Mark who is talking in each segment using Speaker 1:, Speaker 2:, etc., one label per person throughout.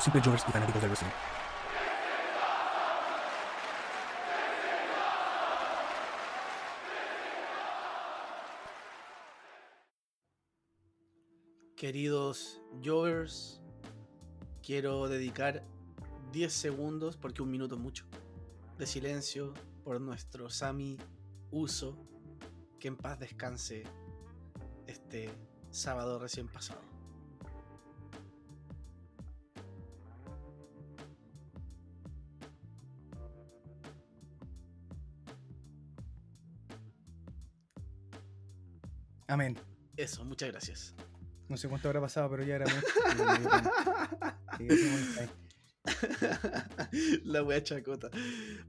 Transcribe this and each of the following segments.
Speaker 1: Los simples Jovers y fanáticos del wrestling.
Speaker 2: Queridos Jovers, quiero dedicar 10 segundos, porque un minuto es mucho, de silencio por nuestro Sami Uso, que en paz descanse este sábado recién pasado.
Speaker 1: Amén.
Speaker 2: Eso, muchas gracias.
Speaker 1: No sé cuánto habrá pasado, pero ya era.
Speaker 2: La wea chacota.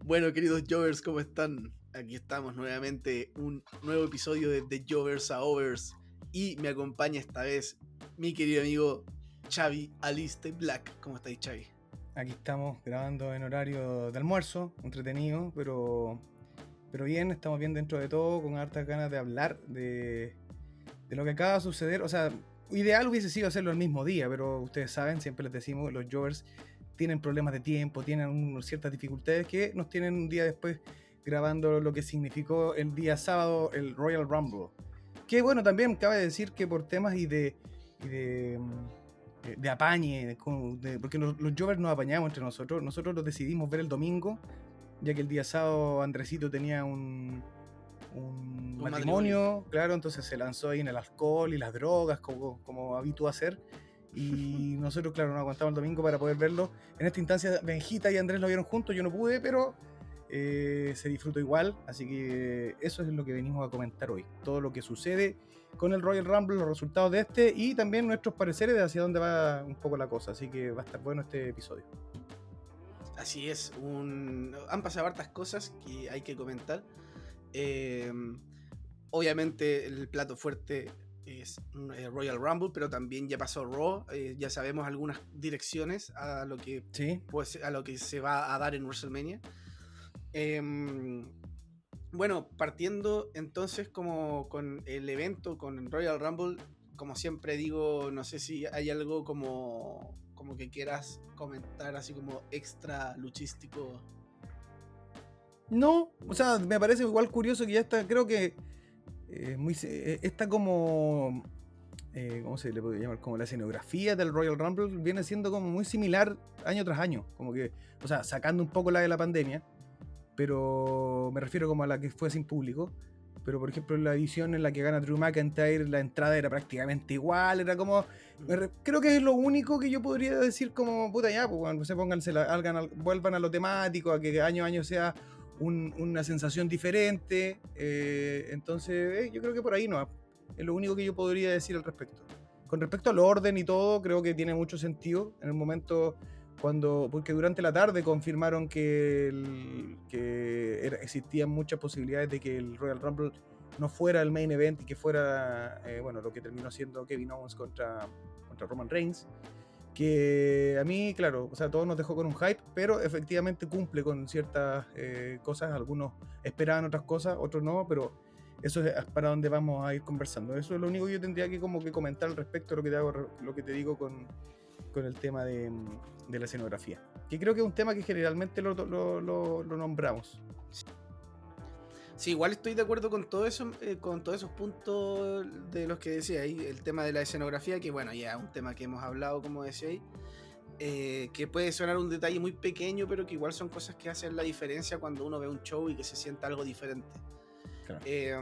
Speaker 2: Bueno, queridos Jovers, ¿cómo están? Aquí estamos nuevamente, un nuevo episodio de The Jovers a Overs. Y me acompaña esta vez mi querido amigo Xavi Aliste Black. ¿Cómo estáis, Xavi?
Speaker 1: Aquí estamos grabando en horario de almuerzo, entretenido, pero, pero bien, estamos bien dentro de todo, con hartas ganas de hablar de, de lo que acaba de suceder. O sea, ideal hubiese sido hacerlo el mismo día, pero ustedes saben, siempre les decimos, los Jovers tienen problemas de tiempo, tienen un- ciertas dificultades que nos tienen un día después grabando lo que significó el día sábado el Royal Rumble. Que bueno, también cabe decir que por temas y de, y de, mm, de apañe, porque los, los Jovers nos apañamos entre nosotros, nosotros los decidimos ver el domingo, ya que el día sábado Andresito tenía un, un
Speaker 2: Un
Speaker 1: matrimonio, claro, entonces se lanzó ahí en el alcohol y las drogas, como, como habitúa hacer. Y nosotros, claro, nos aguantamos el domingo para poder verlo. En esta instancia, Benjita y Andrés lo vieron juntos, yo no pude, pero eh, se disfrutó igual. Así que eso es lo que venimos a comentar hoy. Todo lo que sucede con el Royal Rumble, los resultados de este y también nuestros pareceres de hacia dónde va un poco la cosa. Así que va a estar bueno este episodio.
Speaker 2: Así es, un... han pasado hartas cosas que hay que comentar. Eh, obviamente el plato fuerte es eh, Royal Rumble, pero también ya pasó Raw. eh, ya sabemos algunas direcciones a lo que
Speaker 1: Sí,
Speaker 2: pues, a lo que se va a dar en WrestleMania. Em, bueno, partiendo entonces como con el evento, con Royal Rumble, como siempre digo, no sé si hay algo como, como que quieras comentar, así como extra luchístico.
Speaker 1: No, o sea, me parece igual curioso que ya está, creo que eh, eh, está como, eh, ¿cómo se le puede llamar? Como la escenografía del Royal Rumble viene siendo como muy similar año tras año, como que, o sea, sacando un poco la de la pandemia, pero me refiero como a la que fue sin público, pero por ejemplo la edición en la que gana Drew McIntyre la entrada era prácticamente igual, era como, creo que es lo único que yo podría decir como, puta ya, pues bueno, se la, vuelvan a lo temático, a que año a año sea un- una sensación diferente. eh, entonces, eh, yo creo que por ahí no. Es lo único que yo podría decir al respecto. Con respecto al orden y todo, creo que tiene mucho sentido. En el momento cuando. Porque durante la tarde confirmaron que, el- que era- existían muchas posibilidades de que el Royal Rumble no fuera el main event y que fuera, eh, bueno, lo que terminó siendo Kevin Owens contra, contra Roman Reigns que a mí, claro, o sea, todo nos dejó con un hype, pero efectivamente cumple con ciertas eh, cosas, algunos esperaban otras cosas, otros no, pero eso es para donde vamos a ir conversando. Eso es lo único que yo tendría que como que comentar al respecto de lo que te, hago, lo que te digo con, con el tema de, de la escenografía, que creo que es un tema que generalmente lo- lo nombramos.
Speaker 2: Sí, igual estoy de acuerdo con todo eso, eh, con todos esos puntos de los que decía ahí, el tema de la escenografía, que bueno, ya es un tema que hemos hablado, como decía ahí, eh, que puede sonar un detalle muy pequeño, pero que igual son cosas que hacen la diferencia cuando uno ve un show y que se sienta algo diferente.
Speaker 1: Claro.
Speaker 2: Eh,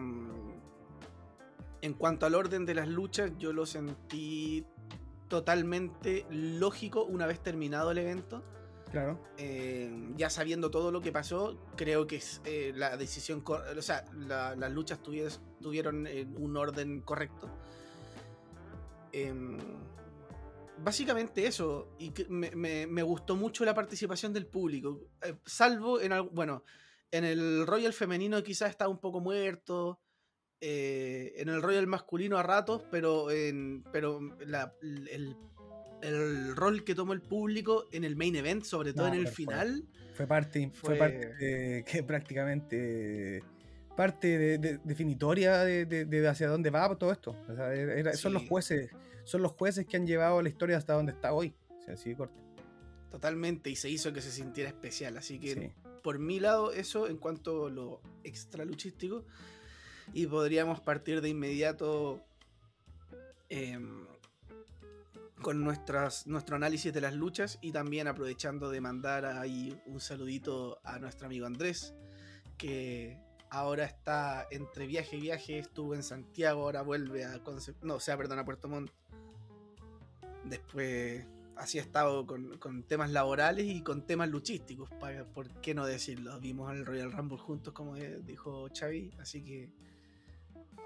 Speaker 2: en cuanto al orden de las luchas, yo lo sentí totalmente lógico una vez terminado el evento.
Speaker 1: Claro.
Speaker 2: Eh, ya sabiendo todo lo que pasó, creo que eh, la decisión, o sea, las luchas tuvieron un orden correcto. Em, básicamente eso, y me, gustó mucho la participación del público, eh, salvo en bueno, en el Royal femenino quizás estaba un poco muerto, en el Royal masculino a ratos, pero, en, pero el el rol que tomó el público en el main event, sobre todo en el final.
Speaker 1: Fue, parte, fue... parte que prácticamente parte definitoria de, hacia dónde va todo esto. son los jueces, son los jueces que han llevado la historia hasta donde está hoy. así corto.
Speaker 2: Totalmente, y se hizo que se sintiera especial. Así que por mi lado, eso en cuanto a lo extra luchístico. Y podríamos partir de inmediato. Em, con nuestras, nuestro análisis de las luchas y también aprovechando de mandar ahí un saludito a nuestro amigo Andrés, que ahora está entre viaje y viaje, estuvo en Santiago, ahora vuelve a no, o sea, perdón, a Puerto Montt. Después así ha estado con, con, temas laborales y con temas luchísticos, ¿por qué no decirlo? Vimos al Royal Rumble juntos, como dijo Xavi, así que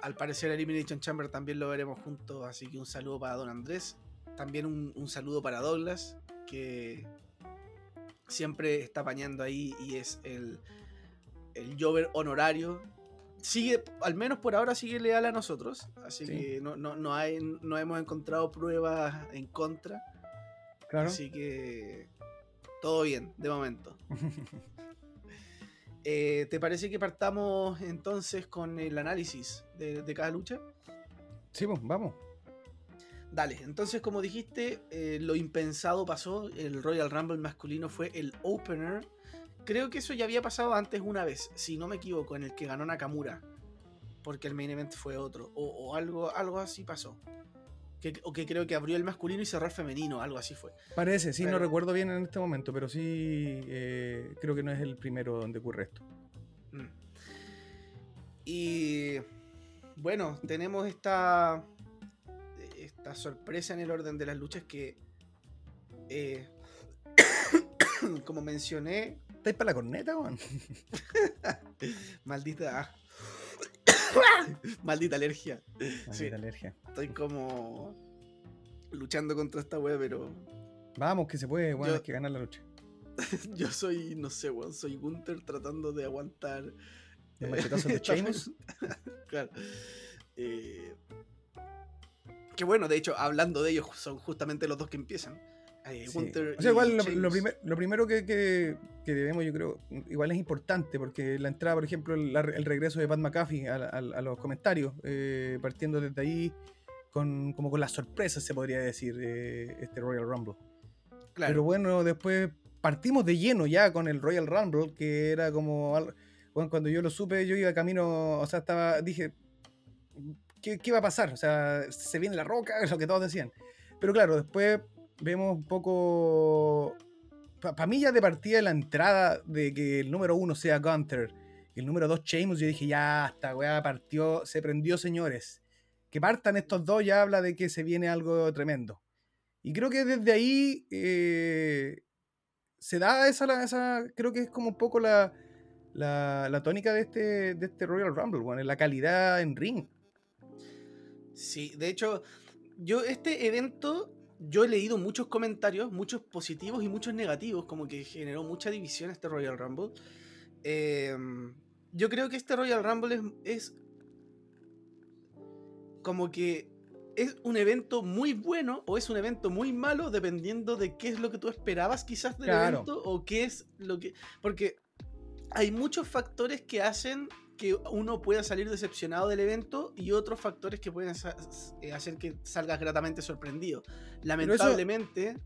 Speaker 2: al parecer Elimination Chamber también lo veremos juntos, así que un saludo para Don Andrés también un, saludo para Douglas, que siempre está apañando ahí y es el, el Jover honorario. Sigue, al menos por ahora sigue leal a nosotros, así que no, no, hay, no hemos encontrado pruebas en contra. Claro. Así que todo bien, de momento. Eh, ¿Te parece que partamos entonces con el análisis de, de cada lucha?
Speaker 1: Sí, pues, vamos.
Speaker 2: Dale, entonces como dijiste, eh, lo impensado pasó, el Royal Rumble masculino fue el opener. Creo que eso ya había pasado antes una vez, si no me equivoco, en el que ganó Nakamura, porque el main event fue otro, o, algo, algo así pasó. Que, o que creo que abrió el masculino y cerró el femenino, algo así fue.
Speaker 1: Parece, sí, no recuerdo bien en este momento, pero sí eh, creo que no es el primero donde ocurre esto. Mm.
Speaker 2: Y bueno, tenemos esta esta sorpresa en el orden de las luchas que, eh, como mencioné...
Speaker 1: ¿Estáis para la corneta, Juan?
Speaker 2: Maldita... Maldita alergia.
Speaker 1: Maldita alergia.
Speaker 2: Estoy como luchando contra esta wea, pero...
Speaker 1: Vamos, que se puede, weón, hay que ganar la lucha.
Speaker 2: yo soy, no sé, weón, soy Gunther tratando de aguantar...
Speaker 1: ¿El machetazo de Sheamus?
Speaker 2: claro. Eh, que bueno, de hecho, hablando de ellos, son justamente los dos que empiezan.
Speaker 1: Eh, o sea, igual lo, primero que, debemos, yo creo, igual es importante, porque la entrada, por ejemplo, el, regreso de Pat McAfee a, los comentarios, eh, partiendo desde ahí, con, como con las sorpresas, se podría decir, eh, este Royal Rumble. Claro. Pero bueno, después partimos de lleno ya con el Royal Rumble, que era como. Bueno, cuando yo lo supe, yo iba camino, o sea, estaba, dije, ¿qué, va a pasar? O sea, se viene la roca, es lo que todos decían. Pero claro, después vemos un poco. Para mí, ya de partida la entrada de que el número uno sea Gunter y el número dos Sheamus, yo dije, ya, esta weá partió, se prendió, señores. Que partan estos dos ya habla de que se viene algo tremendo. Y creo que desde ahí eh, se da esa, esa, creo que es como un poco la, la, tónica de este, de este Royal Rumble, bueno, la calidad en ring.
Speaker 2: Sí, de hecho, yo este evento, yo he leído muchos comentarios, muchos positivos y muchos negativos, como que generó mucha división este Royal Rumble. Em, yo creo que este Royal Rumble es, como que es un evento muy bueno o es un evento muy malo dependiendo de qué es lo que tú esperabas quizás del evento o qué es lo que... Porque hay muchos factores que hacen que uno pueda salir decepcionado del evento y otros factores que pueden eh, hacer que salgas gratamente sorprendido. Lamentablemente.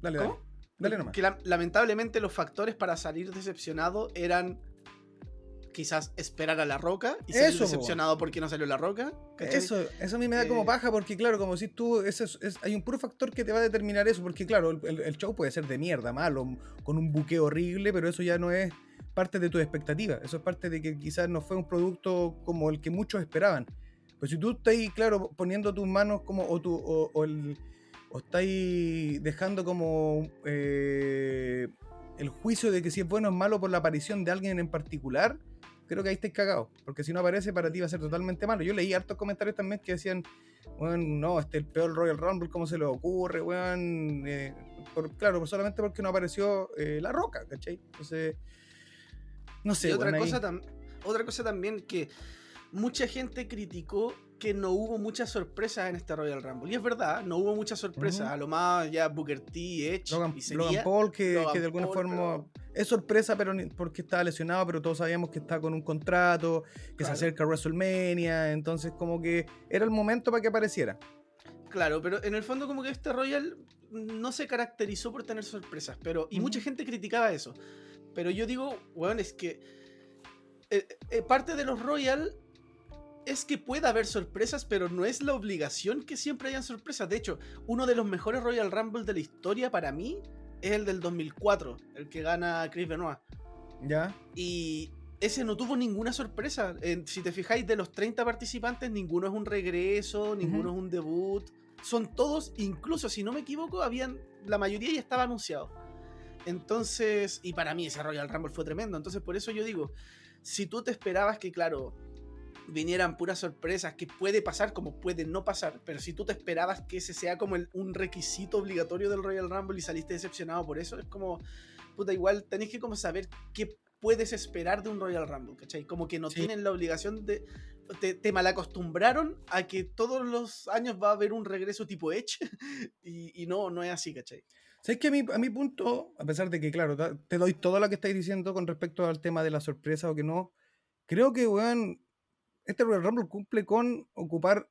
Speaker 1: Dale, dale. Dale nomás.
Speaker 2: Que lamentablemente los factores para salir decepcionado eran quizás esperar a la roca y salir decepcionado porque no salió la roca.
Speaker 1: Eso, eso a mí me da como eh, paja porque, claro, como si tú. hay un puro factor que te va a determinar eso, porque, claro, el, el, show puede ser de mierda, malo, con un buque horrible, pero eso ya no es parte de tu expectativa. Eso es parte de que quizás no fue un producto como el que muchos esperaban. Pues si tú estás claro, poniendo tus manos como, o, tu, o, el, o dejando como eh, el juicio de que si es bueno o es malo por la aparición de alguien en particular, creo que ahí estáis cagados. Porque si no aparece, para ti va a ser totalmente malo. Yo leí hartos comentarios también que decían, bueno, no, este es el peor Royal Rumble, ¿cómo se le ocurre, weón? Eh, claro, solamente porque no apareció eh, La Roca, ¿cachai? Entonces, no sé.
Speaker 2: otra, cosa otra cosa también que mucha gente criticó que no hubo muchas sorpresas en este Royal Rumble. Y es verdad, no hubo muchas sorpresas. A lo más ya Booker T, Edge
Speaker 1: Logan, y Paul, que, de alguna forma es sorpresa pero porque estaba lesionado, pero todos sabíamos que está con un contrato, que se acerca a WrestleMania. Entonces, como que era el momento para que apareciera.
Speaker 2: Claro, pero en el fondo, como que este Royal no se caracterizó por tener sorpresas. pero Y mucha gente criticaba eso. Pero yo digo, bueno, es que. Eh, eh, parte de los Royal es que puede haber sorpresas, pero no es la obligación que siempre hayan sorpresas. De hecho, uno de los mejores Royal Rumble de la historia para mí es el del 2004, el que gana Chris Benoit.
Speaker 1: Ya.
Speaker 2: Y ese no tuvo ninguna sorpresa. si te fijáis, de los 30 participantes, ninguno es un regreso, ninguno es un debut. Son todos, incluso si no me equivoco, habían. La mayoría ya estaba anunciado. Entonces, y para mí ese Royal Rumble fue tremendo. Entonces, por eso yo digo, si tú te esperabas que, claro, vinieran puras sorpresas, que puede pasar como puede no pasar, pero si tú te esperabas que ese sea como un requisito obligatorio del Royal Rumble y saliste decepcionado por eso, es como, puta, igual tenéis que como saber qué puedes esperar de un Royal Rumble, ¿cachai? Como que no tienen la obligación de... Te, te, malacostumbraron a que todos los años va a haber un regreso tipo Edge y, no, no es así, ¿cachai?
Speaker 1: ¿Sabes que a mi, punto, a pesar de que, claro, te doy todo lo que estáis diciendo con respecto al tema de la sorpresa o que no, creo que, weón, este Royal Rumble cumple con ocupar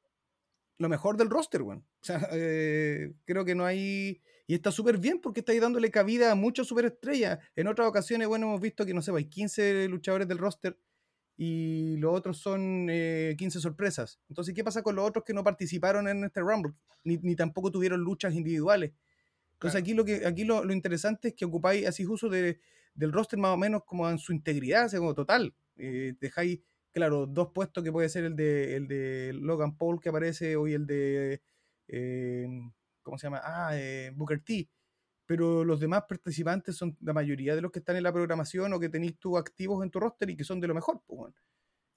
Speaker 1: lo mejor del roster, weón. O sea, eh, creo que no hay. Y está súper bien porque está ahí dándole cabida a muchas superestrellas. En otras ocasiones, bueno, hemos visto que, no sé, hay 15 luchadores del roster y los otros son 15 eh, sorpresas. Entonces, ¿qué pasa con los otros que no participaron en este Rumble? Ni, tampoco tuvieron luchas individuales. Entonces, aquí, lo, que, aquí lo, interesante es que ocupáis así uso de, del roster más o menos como en su integridad, como total. Eh, dejáis claro, dos puestos que puede ser el de, el de Logan Paul que aparece hoy el de, eh, ¿cómo se llama? Ah, eh, Booker T. Pero los demás participantes son la mayoría de los que están en la programación o que tenéis tú activos en tu roster y que son de lo mejor. Pues,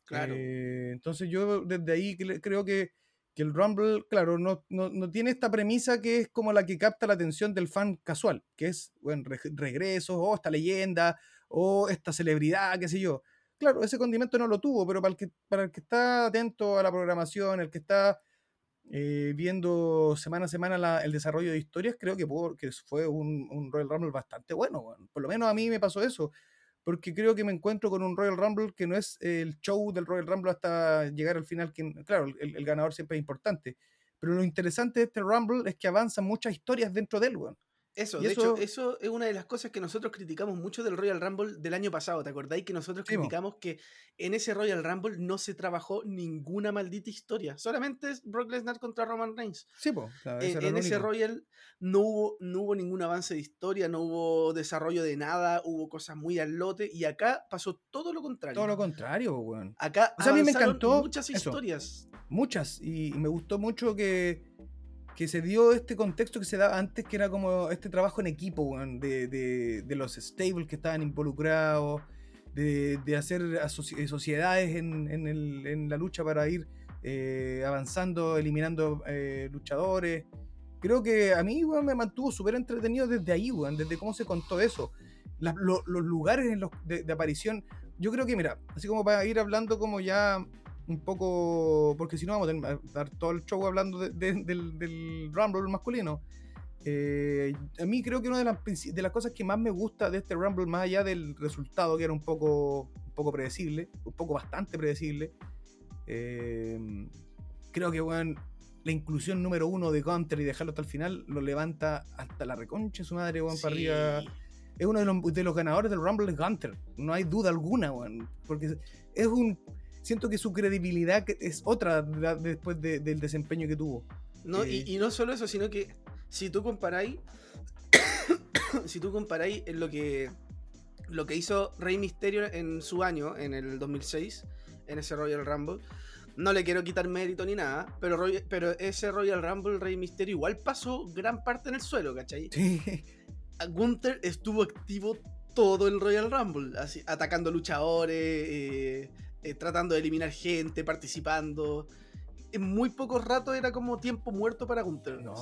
Speaker 2: claro.
Speaker 1: Eh, entonces yo desde ahí creo que, que el Rumble, claro, no, no, tiene esta premisa que es como la que capta la atención del fan casual, que es, bueno, regresos, o esta leyenda, o esta celebridad, qué sé yo claro, ese condimento no lo tuvo, pero para el que, para el que está atento a la programación, el que está eh, viendo semana a semana el desarrollo de historias, creo que, fue un, Royal Rumble bastante bueno. Por lo menos a mí me pasó eso, porque creo que me encuentro con un Royal Rumble que no es el show del Royal Rumble hasta llegar al final. Que, claro, el, ganador siempre es importante. Pero lo interesante de este Rumble es que avanzan muchas historias dentro de él,
Speaker 2: eso, de hecho, eso es una de las cosas que nosotros criticamos mucho del Royal Rumble del año pasado. ¿Te acordáis que nosotros criticamos que en ese Royal Rumble no se trabajó ninguna maldita historia? Solamente es Brock Lesnar contra Roman Reigns.
Speaker 1: Sí, pues.
Speaker 2: en, ese Royal no hubo, no hubo ningún avance de historia, no hubo desarrollo de nada, hubo cosas muy al lote. Y acá pasó todo lo contrario.
Speaker 1: Todo lo contrario, weón.
Speaker 2: Acá
Speaker 1: a mí me encantó
Speaker 2: muchas historias.
Speaker 1: Muchas. Y me gustó mucho que que se dio este contexto que se daba antes, que era como este trabajo en equipo, de, de, los stables que estaban involucrados, de, de hacer eh, sociedades en, en, la lucha para ir eh, avanzando, eliminando eh, luchadores. Creo que a mí me mantuvo súper entretenido desde ahí, desde cómo se contó eso. los lugares de, aparición. Yo creo que, mira, así como para ir hablando como ya un poco, porque si no vamos a dar todo el show hablando del, Rumble masculino. Eh, a mí creo que una de las, de las cosas que más me gusta de este Rumble, más allá del resultado, que era un poco, un poco predecible, un poco bastante predecible, eh, creo que bueno, la inclusión número uno de Gunter y dejarlo hasta el final lo levanta hasta la reconcha su madre, bueno, para arriba. Es uno de los, de los ganadores del Rumble es Gunter, no hay duda alguna, bueno, porque es un siento que su credibilidad es otra después del desempeño que tuvo.
Speaker 2: No, y, eh, no solo eso, sino que si tú comparáis, si tú comparáis en lo que lo que hizo Rey Mysterio en su año, en el 2006, en ese Royal Rumble, no le quiero quitar mérito ni nada, pero, pero ese Royal Rumble Rey Misterio igual pasó gran parte en el suelo, ¿cachai?
Speaker 1: Sí.
Speaker 2: Gunther estuvo activo todo el Royal Rumble, así, atacando luchadores, eh, eh, tratando de eliminar gente, participando. En muy pocos ratos era como tiempo muerto para Gunther.
Speaker 1: No,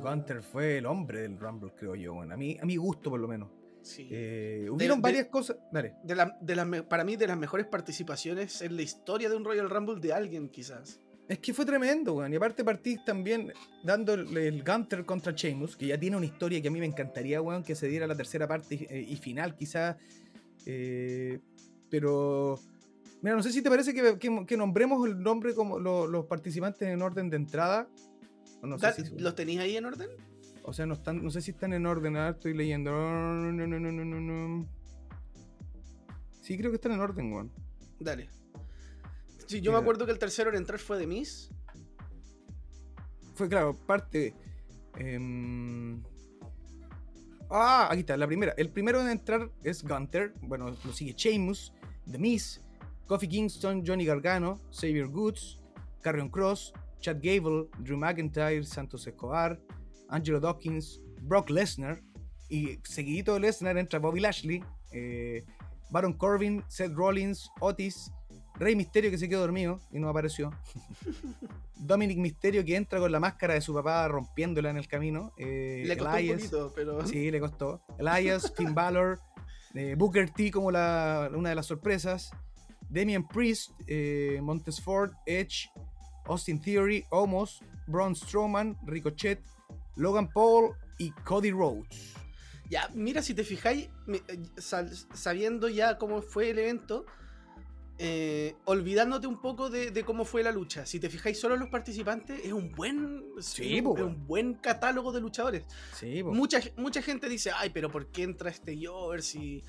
Speaker 1: Gunther fue el hombre del Rumble, creo yo, bueno, a, mí, a mi gusto por lo menos. Sí. Eh, hubieron varias cosas. Dale.
Speaker 2: De la, para mí, de las mejores participaciones en la historia de un Royal Rumble de alguien, quizás.
Speaker 1: Es que fue tremendo, weón. Y aparte partís también dando el, Gunter contra Sheamus, que ya tiene una historia que a mí me encantaría, weón, que se diera la tercera parte y, eh, final, quizás. Eh, pero. Mira, no sé si te parece que, nombremos el nombre como los participantes en orden de entrada.
Speaker 2: No sé si... ¿Los tenéis ahí en orden?
Speaker 1: O sea, no, están, no sé si están en orden. Ahora estoy leyendo. No, no, Sí, creo que están en orden, weón.
Speaker 2: Dale. Sí, yo me acuerdo que el tercero en entrar fue de Miss.
Speaker 1: Fue, claro, parte. Em, ah, aquí está, la primera. El primero en entrar es Gunter. Bueno, lo sigue Sheamus, The Miss, Kofi Kingston, Johnny Gargano, Xavier Goods, Carrion Cross, Chad Gable, Drew McIntyre, Santos Escobar, Angelo Dawkins, Brock Lesnar. Y seguidito de Lesnar entra Bobby Lashley, eh, Baron Corbin, Seth Rollins, Otis, Rey Misterio que se quedó dormido y no apareció. Dominic Misterio que entra con la máscara de su papá rompiéndola en el camino.
Speaker 2: Eh, le costó un poquito, pero...
Speaker 1: Sí, le costó. Elias, Finn Balor, eh, Booker T como la, una de las sorpresas. Damian Priest, eh, Montesford, Edge, Austin Theory, Omos, Braun Strowman, Ricochet, Logan Paul y Cody Rhodes.
Speaker 2: Ya, mira, si te fijáis, eh, sabiendo ya cómo fue el evento, eh, olvidándote un poco de, cómo fue la lucha. Si te fijáis solo en los participantes, es un buen, un, buen catálogo de luchadores. mucha, mucha gente dice, ay, pero ¿por qué entra este Jover? Si.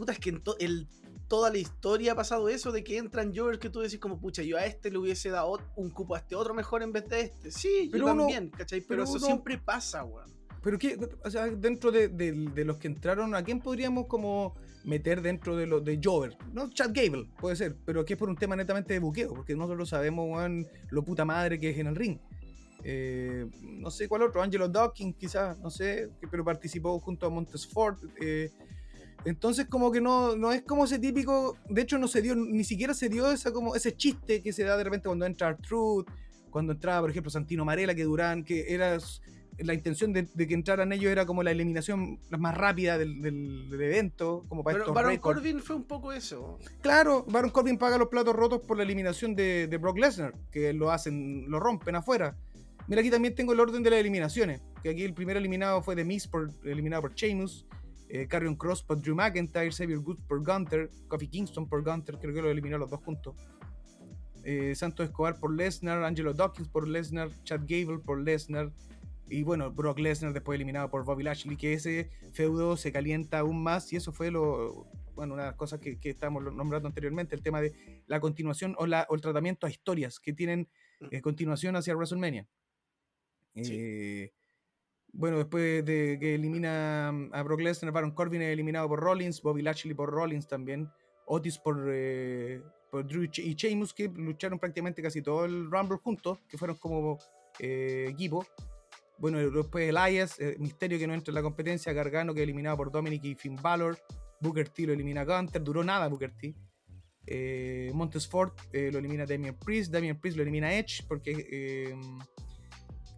Speaker 2: Puta, es que en toda la historia ha pasado eso de que entran Jovers que tú decís como, pucha, yo a este le hubiese dado un cupo a este otro mejor en vez de este. Sí, pero yo también, ¿cachai? Pero, eso siempre pasa, weón.
Speaker 1: Pero qué, o sea, dentro de, los que entraron, ¿a quién podríamos como meter dentro de los de Jover? No, Chad Gable, puede ser, pero aquí es por un tema netamente de buqueo, porque nosotros sabemos, Juan, lo puta madre que es en el ring. Eh, no sé cuál otro, Angelo Dawkins quizás, no sé, pero participó junto a Montesford. Eh, entonces como que no, no es como ese típico, de hecho no se dio, ni siquiera se dio esa, como ese chiste que se da de repente cuando entra Truth, cuando entraba por ejemplo Santino Marella, que Durán, que era la intención de, que entraran ellos era como la eliminación más rápida del, evento, como para
Speaker 2: Pero Baron Corbin fue un poco eso.
Speaker 1: Claro, Baron Corbin paga los platos rotos por la eliminación de, Brock Lesnar, que lo hacen, lo rompen afuera. Mira, aquí también tengo el orden de las eliminaciones, que aquí el primer eliminado fue The Miz, por, eliminado por Sheamus, eh, Carrion Cross por Drew McIntyre, Xavier Good por Gunter, Kofi Kingston por Gunter, creo que lo eliminó los dos juntos. Eh, Santos Escobar por Lesnar, Angelo Dawkins por Lesnar, Chad Gable por Lesnar, y bueno, Brock Lesnar después eliminado por Bobby Lashley, que ese feudo se calienta aún más y eso fue lo, bueno, una de las cosas que, que estábamos nombrando anteriormente, el tema de la continuación o, la, o el tratamiento a historias que tienen mm. eh, continuación hacia WrestleMania. Eh, bueno, después de que elimina a Brock Lesnar, Baron Corbin es eliminado por Rollins, Bobby Lashley por Rollins también, Otis por, eh, por Drew y Sheamus, que lucharon prácticamente casi todo el Rumble juntos, que fueron como equipo. Bueno, después Elias, eh, Misterio que no entra en la competencia, Gargano que eliminado por Dominic y Finn Balor, Booker T lo elimina Gunter, duró nada Booker T. Eh, Montesford eh, lo elimina Damien Priest, Damien Priest lo elimina Edge, porque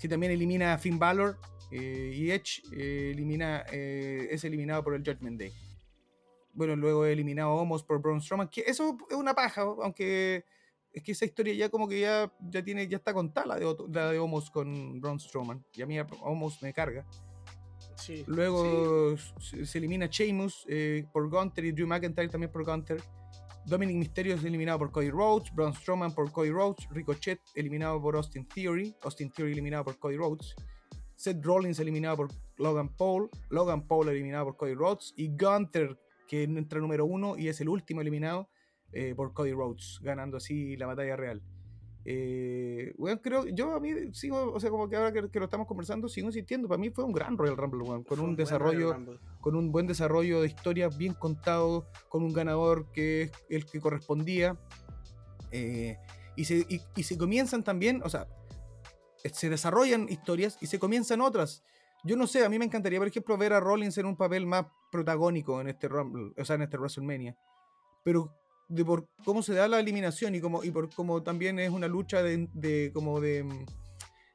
Speaker 1: que también elimina a Finn Balor y Edge elimina, es eliminado por el Judgment Day. Bueno, luego eliminado Homos por Braun Strowman, que eso es una paja, aunque es que esa historia ya como que ya, ya tiene, ya está contada la de, la de Homos con Braun Strowman. Y a mí Homos me carga. Luego Se, elimina Sheamus eh, por Gunter y Drew McIntyre también por Gunter. Dominic Mysterio es eliminado por Cody Rhodes, Braun Strowman por Cody Rhodes, Ricochet eliminado por Austin Theory, Austin Theory eliminado por Cody Rhodes, Seth Rollins eliminado por Logan Paul, Logan Paul eliminado por Cody Rhodes y Gunter que entra número uno y es el último eliminado eh, por Cody Rhodes, ganando así la batalla real. Eh, bueno, creo, yo a mí sigo, o sea, como que ahora que, lo estamos conversando, sigo insistiendo, para mí fue un gran Royal Rumble, con un, desarrollo, con un buen desarrollo de historia bien contado, con un ganador que es el que correspondía. Eh, y se, y se comienzan también, o sea, se desarrollan historias y se comienzan otras. Yo no sé, a mí me encantaría, por ejemplo, ver a Rollins en un papel más protagónico en este Rumble, o sea, en este WrestleMania. Pero de por cómo se da la eliminación y como y por cómo también es una lucha de, como de,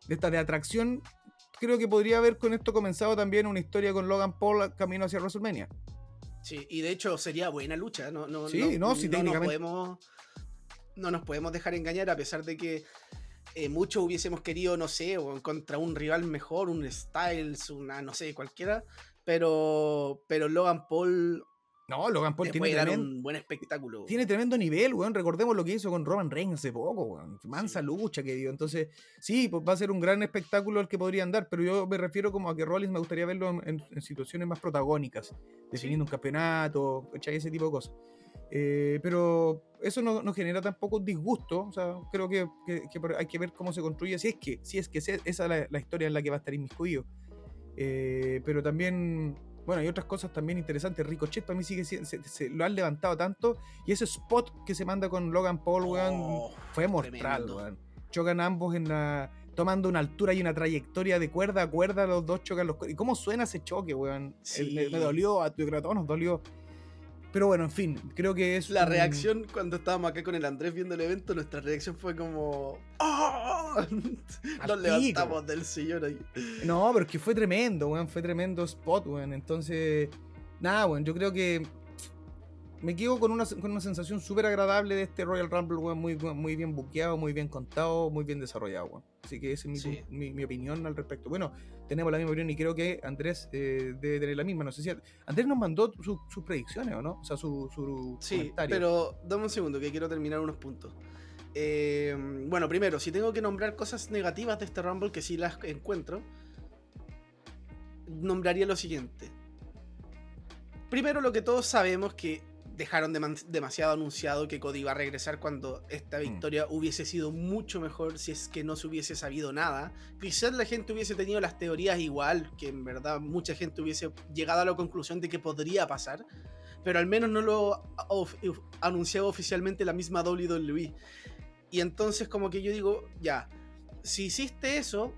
Speaker 1: de esta de atracción, creo que podría haber con esto comenzado también una historia con Logan Paul camino hacia WrestleMania.
Speaker 2: Sí, y de hecho sería buena lucha, no, no,
Speaker 1: sí, no, sí, técnicamente...
Speaker 2: nos podemos, no nos podemos dejar engañar a pesar de que eh, muchos hubiésemos querido, no sé, o contra un rival mejor, un Styles, una, no sé, cualquiera, pero, pero Logan Paul
Speaker 1: no, Logan Paul tiene
Speaker 2: tremendo, un buen espectáculo.
Speaker 1: Tiene tremendo nivel, weón. Recordemos lo que hizo con Roman Reigns hace poco, weón. Mansa lucha que dio. Entonces, sí, pues va a ser un gran espectáculo el que podrían dar, pero yo me refiero como a que Rollins me gustaría verlo en, situaciones más protagónicas, definiendo un campeonato, ese tipo de cosas. Eh, pero eso no, genera tampoco disgusto. O sea, creo que, hay que ver cómo se construye, si es que, si es que esa es la, historia en la que va a estar inmiscuido. Eh, pero también bueno, hay otras cosas también interesantes. Ricochet para mí sigue se, lo han levantado tanto. Y ese spot que se manda con Logan Paul, weón, oh, fue mortal, weón. Chocan ambos en la. tomando una altura y una trayectoria de cuerda a cuerda, los dos chocan los ¿Y cómo suena ese choque, weón? Me, dolió, a tu todos nos dolió. Pero bueno, en fin, creo que es.
Speaker 2: La reacción cuando estábamos acá con el Andrés viendo el evento, nuestra reacción fue como. ¡Oh! Nos levantamos del sillón ahí.
Speaker 1: No, pero es que fue tremendo, weón. Fue tremendo spot, weón. Entonces, nada, weón. Yo creo que me quedo con una, con una sensación súper agradable de este Royal Rumble, weón, muy, muy bien buqueado, muy bien contado, muy bien desarrollado, weón. Así que esa es mi, mi, opinión al respecto. Bueno, tenemos la misma opinión y creo que Andrés eh, debe tener la misma. No sé si Andrés nos mandó sus predicciones, ¿o no? O sea, su, su
Speaker 2: Sí, pero dame un segundo que quiero terminar unos puntos. Eh, bueno, primero, si tengo que nombrar cosas negativas de este Rumble, que sí las encuentro, nombraría lo siguiente. Primero, lo que todos sabemos que dejaron demasiado anunciado que Cody iba a regresar cuando esta mm. victoria hubiese sido mucho mejor si es que no se hubiese sabido nada. Quizás la gente hubiese tenido las teorías igual, que en verdad mucha gente hubiese llegado a la conclusión de que podría pasar, pero al menos no lo anunciaba oficialmente la misma WWE. Y entonces como que yo digo, ya, si hiciste eso,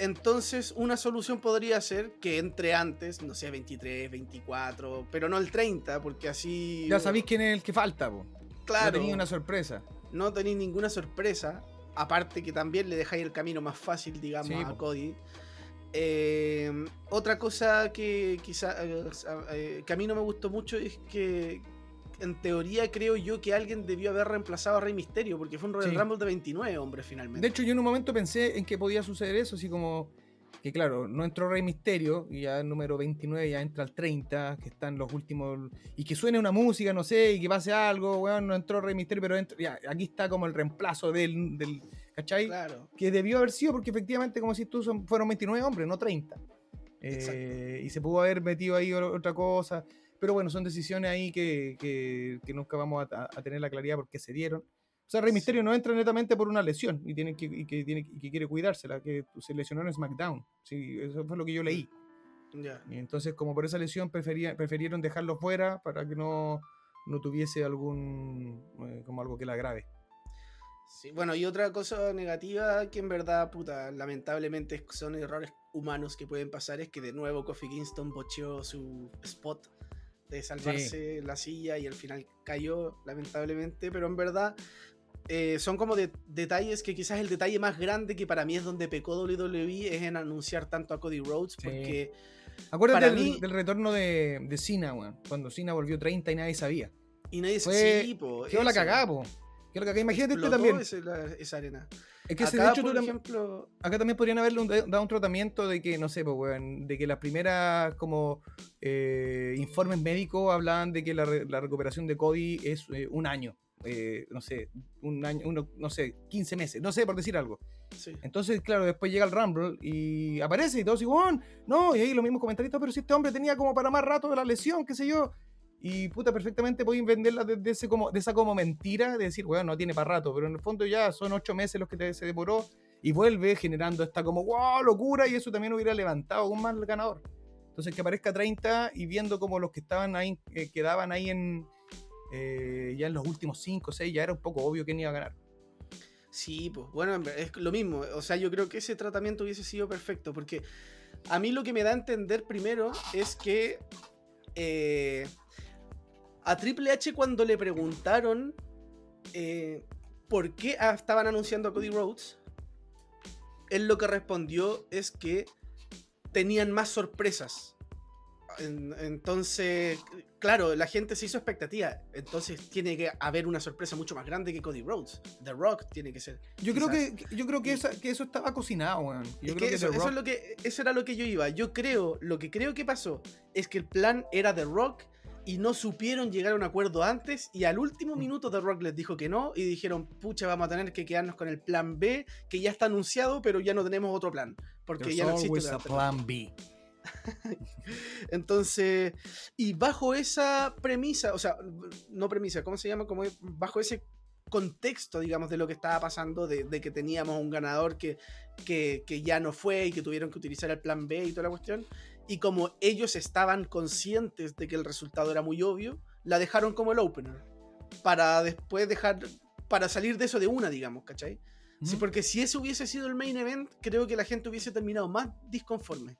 Speaker 2: entonces, una solución podría ser que entre antes, no sé, 23, 24, pero no el 30, porque así.
Speaker 1: Ya sabéis quién es el que falta, po.
Speaker 2: Claro.
Speaker 1: No tenéis una sorpresa.
Speaker 2: No tenéis ninguna sorpresa. Aparte que también le dejáis el camino más fácil, digamos, a Cody. Eh, otra cosa que quizá eh, eh, que a mí no me gustó mucho es que, en teoría creo yo que alguien debió haber reemplazado a Rey Misterio, porque fue un Royal Rumble de 29 hombres finalmente.
Speaker 1: De hecho, yo en un momento pensé en que podía suceder eso, así como que claro, no entró Rey Misterio, y ya el número 29 ya entra al 30, que están los últimos, y que suene una música, no sé, y que pase algo, weón, no entró Rey Misterio, pero ya, aquí está como el reemplazo del, del ¿cachai?
Speaker 2: Claro.
Speaker 1: Que debió haber sido, porque efectivamente, como si tú, son, fueron 29 hombres, no 30. Eh, y se pudo haber metido ahí otra cosa. Pero bueno, son decisiones ahí que, que, nunca vamos a, tener la claridad porque se dieron. O sea, Rey Misterio no entra netamente por una lesión y, tiene que, y que, tiene, que quiere cuidársela, que se lesionó en SmackDown. Sí, eso fue lo que yo leí. Y entonces, como por esa lesión, prefería, prefirieron dejarlo fuera para que no, no tuviese algún. Eh, como algo que la agrave.
Speaker 2: Sí, bueno, y otra cosa negativa que en verdad, puta, lamentablemente son errores humanos que pueden pasar es que de nuevo Kofi Kingston bocheó su spot de salvarse la silla y al final cayó, lamentablemente, pero en verdad eh, son como de, detalles que quizás el detalle más grande que para mí es donde pecó WWE es en anunciar tanto a Cody Rhodes, porque...
Speaker 1: Acuérdate del, del, retorno de, de Cena, cuando Cena volvió 30 y nadie sabía.
Speaker 2: Y nadie sabía. Sí,
Speaker 1: Quedó la cagada, po. Quedó la cagada. Imagínate usted también.
Speaker 2: esa arena.
Speaker 1: Es que acá, de hecho, ejemplo... acá también podrían haberle dado un tratamiento de que, no sé, pues, de que las primeras como eh, informes médicos hablaban de que la, recuperación de Cody es eh, un año. Eh, no sé, un año, uno, no sé, 15 meses, no sé, por decir algo. Entonces, claro, después llega el Rumble y aparece y todos igual, no, y ahí los mismos comentarios, pero si este hombre tenía como para más rato de la lesión, qué sé yo. Y puta, perfectamente podéis venderla de, ese como, de esa como mentira de decir, bueno, no tiene para rato, pero en el fondo ya son ocho meses los que se demoró y vuelve generando esta como, wow, locura, y eso también hubiera levantado aún más el ganador. Entonces que aparezca 30 y viendo como los que estaban ahí, eh, quedaban ahí en eh, ya en los últimos 5 o 6, ya era un poco obvio quién iba a ganar.
Speaker 2: Sí, pues bueno, es lo mismo. O sea, yo creo que ese tratamiento hubiese sido perfecto, porque a mí lo que me da a entender primero es que eh, a Triple H cuando le preguntaron eh, por qué estaban anunciando a Cody Rhodes, él lo que respondió es que tenían más sorpresas. entonces, claro, la gente se hizo expectativa. Entonces tiene que haber una sorpresa mucho más grande que Cody Rhodes. The Rock tiene que ser.
Speaker 1: Yo creo que, yo creo que, que eso estaba cocinado, Yo creo
Speaker 2: que, eso, es lo que eso era lo que yo iba. Yo creo, lo que creo que pasó es que el plan era The Rock y no supieron llegar a un acuerdo antes y al último mm. minuto The Rock les dijo que no y dijeron, pucha, vamos a tener que quedarnos con el plan B que ya está anunciado, pero ya no tenemos otro plan, porque ya no existe
Speaker 1: el plan B.
Speaker 2: Entonces, y bajo esa premisa, o sea, no premisa, ¿cómo se llama? Como bajo ese contexto, digamos, de lo que estaba pasando, de, que teníamos un ganador que, que, que, ya no fue y que tuvieron que utilizar el plan B y toda la cuestión, y como ellos estaban conscientes de que el resultado era muy obvio, la dejaron como el opener. Para después dejar. Para salir de eso de una, digamos, ¿cachai? Sí, porque si ese hubiese sido el main event, creo que la gente hubiese terminado más disconforme.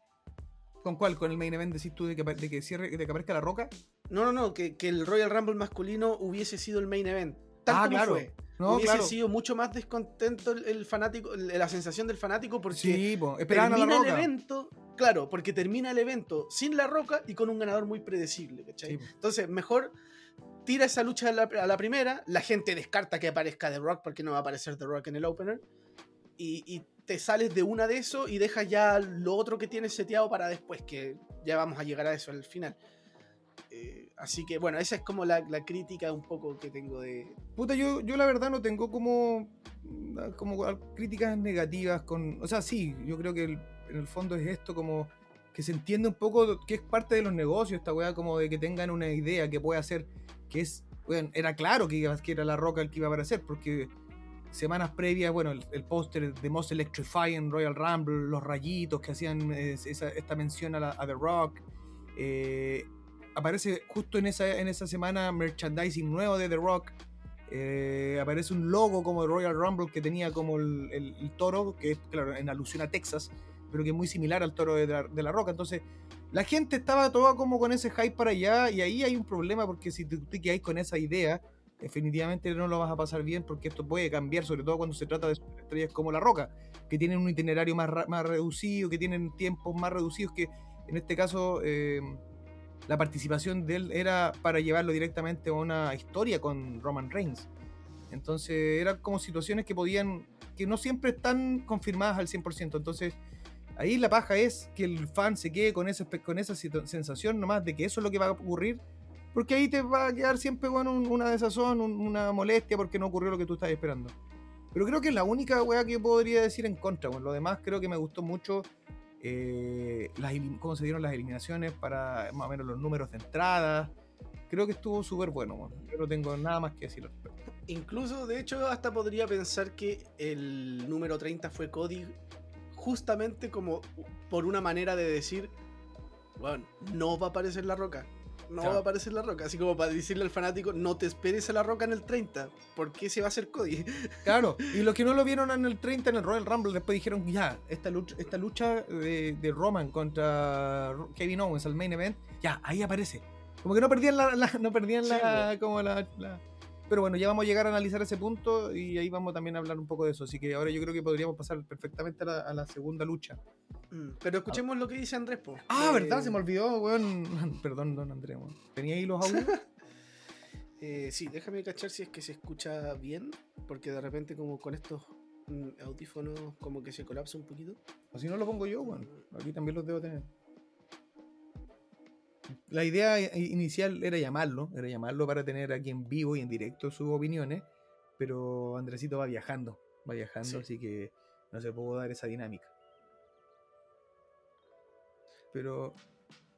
Speaker 1: ¿Con cuál? ¿Con el main event decís tú de que, de que, cierre, de que aparezca la roca?
Speaker 2: No, no, no, que, el Royal Rumble masculino hubiese sido el main event. Tal ah, como claro. fue. No, hubiese sido mucho más descontento el, fanático, la sensación del fanático porque
Speaker 1: sí, termina el
Speaker 2: evento, claro, porque termina el evento sin la roca y con un ganador muy predecible, ¿cachai? Entonces, mejor tira esa lucha a la, primera, la gente descarta que aparezca The Rock porque no va a aparecer The Rock en el opener, y, te sales de una de eso y dejas ya lo otro que tienes seteado para después, que ya vamos a llegar a eso al final. Eh, así que bueno, esa es como la, crítica un poco que tengo de...
Speaker 1: Puta, yo, yo la verdad no tengo como, como críticas negativas con... O sea, sí, yo creo que en el fondo es esto como que se entiende un poco que es parte de los negocios, esta weá como de que tengan una idea que puede hacer, que es, bueno, era claro que, era la roca el que iba a aparecer, porque semanas previas, bueno, el, póster de Most Electrifying Royal Rumble, los rayitos que hacían esta mención a, The Rock, eh, aparece justo en esa, en esa semana merchandising nuevo de The Rock. Eh, aparece un logo como de Royal Rumble que tenía como el, toro, que es claro, en alusión a Texas, pero que es muy similar al toro de la, roca. Entonces, la gente estaba toda como con ese hype para allá, y ahí hay un problema porque si tú te quedas con esa idea, definitivamente no lo vas a pasar bien porque esto puede cambiar, sobre todo cuando se trata de estrellas como la roca, que tienen un itinerario más, más reducido, que tienen tiempos más reducidos, que en este caso. Eh, la participación de él era para llevarlo directamente a una historia con Roman Reigns. Entonces eran como situaciones que podían, que no siempre están confirmadas al 100%. Entonces ahí la paja es que el fan se quede con esa, con esa sensación nomás de que eso es lo que va a ocurrir. Porque ahí te va a quedar siempre bueno, una desazón, una molestia porque no ocurrió lo que tú estabas esperando. Pero creo que es la única weá que yo podría decir en contra. Bueno, lo demás creo que me gustó mucho eh, cómo se dieron las eliminaciones para más o menos los números de entrada. Creo que estuvo súper bueno, no tengo nada más que decir
Speaker 2: Incluso, de hecho, hasta podría pensar que el número 30 fue Cody justamente como por una manera de decir, bueno, no va a aparecer la roca no va a aparecer la roca. Así como para decirle al fanático, no te esperes a la roca en el 30, porque se va a hacer Cody.
Speaker 1: Claro, y los que no lo vieron en el 30, en el Royal Rumble, después dijeron, ya, esta lucha, esta lucha de, Roman contra Kevin Owens, el main event, ya, ahí aparece. Como que no perdían la, no perdían la, como la pero bueno, ya vamos a llegar a analizar ese punto y ahí vamos también a hablar un poco de eso. Así que ahora yo creo que podríamos pasar perfectamente a la, segunda lucha.
Speaker 2: Mm, pero escuchemos lo que dice Andrés, po.
Speaker 1: Ah, ¿verdad? Se me olvidó, weón. Perdón, don Andrés, ¿Tenía ahí los audios?
Speaker 2: eh, sí, déjame cachar si es que se escucha bien, porque de repente como con estos mm, audífonos como que se colapsa un poquito.
Speaker 1: O si no lo pongo yo, weón. Aquí también los debo tener la idea inicial era llamarlo, era llamarlo para tener aquí en vivo y en directo sus opiniones, pero Andresito va viajando, va viajando, así que no se pudo dar esa dinámica. Pero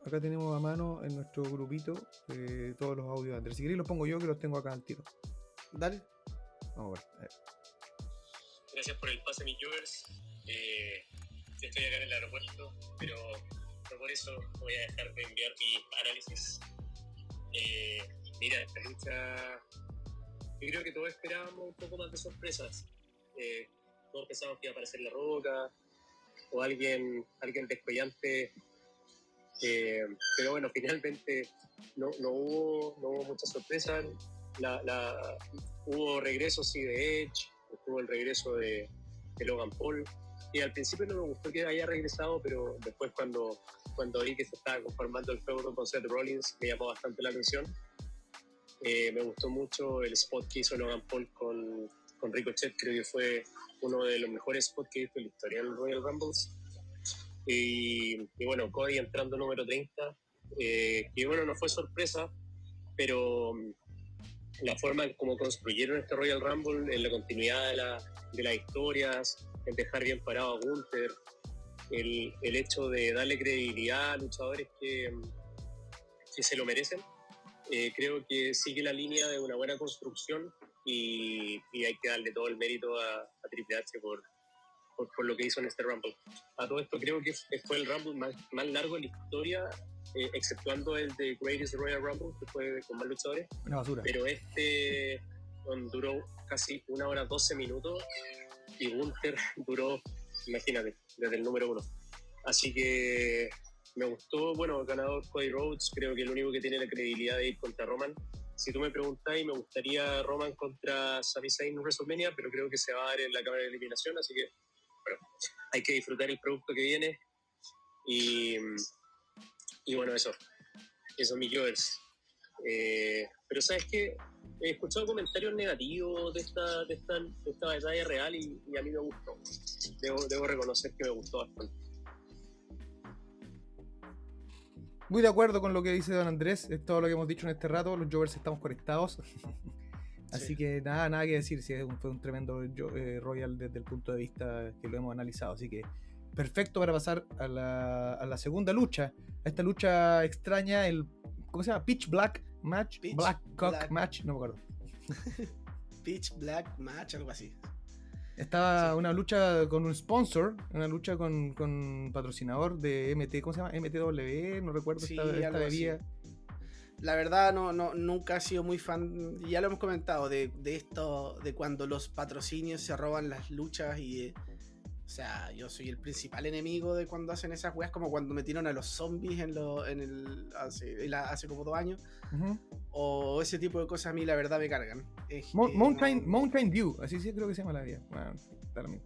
Speaker 1: acá tenemos a mano en nuestro grupito eh, todos los audios de Andrés. Si queréis los pongo yo, que los tengo acá al tiro.
Speaker 2: Dale.
Speaker 3: Vamos a ver. Gracias por el pase, mis viewers. Eh, estoy acá en el aeropuerto, pero por eso voy a dejar de enviar mi análisis. Eh, mira, esta lucha, yo creo que todos esperábamos un poco más de sorpresas. Eh, todos pensábamos que iba a aparecer La Roca o alguien, alguien descollante. Eh, pero bueno, finalmente no, no, hubo, no hubo mucha sorpresa. La, la, hubo regresos sí de Edge, estuvo el regreso de, Logan Paul. Y al principio no me gustó que haya regresado, pero después cuando, cuando vi que se estaba conformando el feudo con Seth Rollins, me llamó bastante la atención. Eh, me gustó mucho el spot que hizo Logan Paul con, con Ricochet, creo que fue uno de los mejores spots que he visto en la historia del Royal Rumbles. Y, y, bueno, Cody entrando número 30, eh, bueno, no fue sorpresa, pero mm, la forma en cómo construyeron este Royal Rumble, en la continuidad de, la, de las historias, en dejar bien parado a Gunther, el, el, hecho de darle credibilidad a luchadores que, que se lo merecen, eh, creo que sigue la línea de una buena construcción y, y hay que darle todo el mérito a, a Triple H por, por, por, lo que hizo en este Rumble. A todo esto creo que fue el Rumble más, más largo en la historia, eh, exceptuando el de Greatest Royal Rumble, que fue con más luchadores.
Speaker 1: Una basura.
Speaker 3: Pero este duró casi una hora 12 minutos y Gunther duró, imagínate, desde el número uno. Así que me gustó, bueno, ganador Cody Rhodes, creo que el único que tiene la credibilidad de ir contra Roman. Si tú me preguntáis, me gustaría Roman contra Sami Zayn en WrestleMania, pero creo que se va a dar en la cámara de eliminación, así que bueno, hay que disfrutar el producto que viene. Y, y bueno, eso, eso mis Jovers. Eh, pero sabes que he escuchado comentarios negativos de esta, de esta, de esta batalla real y, y, a mí me gustó. Debo, debo reconocer que me gustó bastante.
Speaker 1: Muy de acuerdo con lo que dice don Andrés, es todo lo que hemos dicho en este rato, los Jovers estamos conectados. Así sí. que nada, nada que decir, si fue un tremendo eh, Royal desde el punto de vista que lo hemos analizado. Así que perfecto para pasar a la, a la segunda lucha, a esta lucha extraña, el ¿cómo se llama? Pitch Black Match,
Speaker 2: Pitch
Speaker 1: Black Cock
Speaker 2: Black.
Speaker 1: Match, no me acuerdo.
Speaker 2: Pitch Black Match, algo así.
Speaker 1: Estaba sí. una lucha con un sponsor, una lucha con, con patrocinador de MT, ¿cómo se llama? MTW, no recuerdo
Speaker 2: sí,
Speaker 1: esta, esta bebida.
Speaker 2: Así. La verdad, no, no, nunca he sido muy fan, ya lo hemos comentado, de, de esto, de cuando los patrocinios se roban las luchas y. Eh, sea, yo soy el principal enemigo de cuando hacen esas weas, como cuando metieron a los zombies en, lo, en el. Hace, hace como dos años. Uh -huh. O ese tipo de cosas a mí, la verdad, me cargan.
Speaker 1: Es, Mo Mountain, no... Mountain View, así sí creo que se llama la vida. Bueno,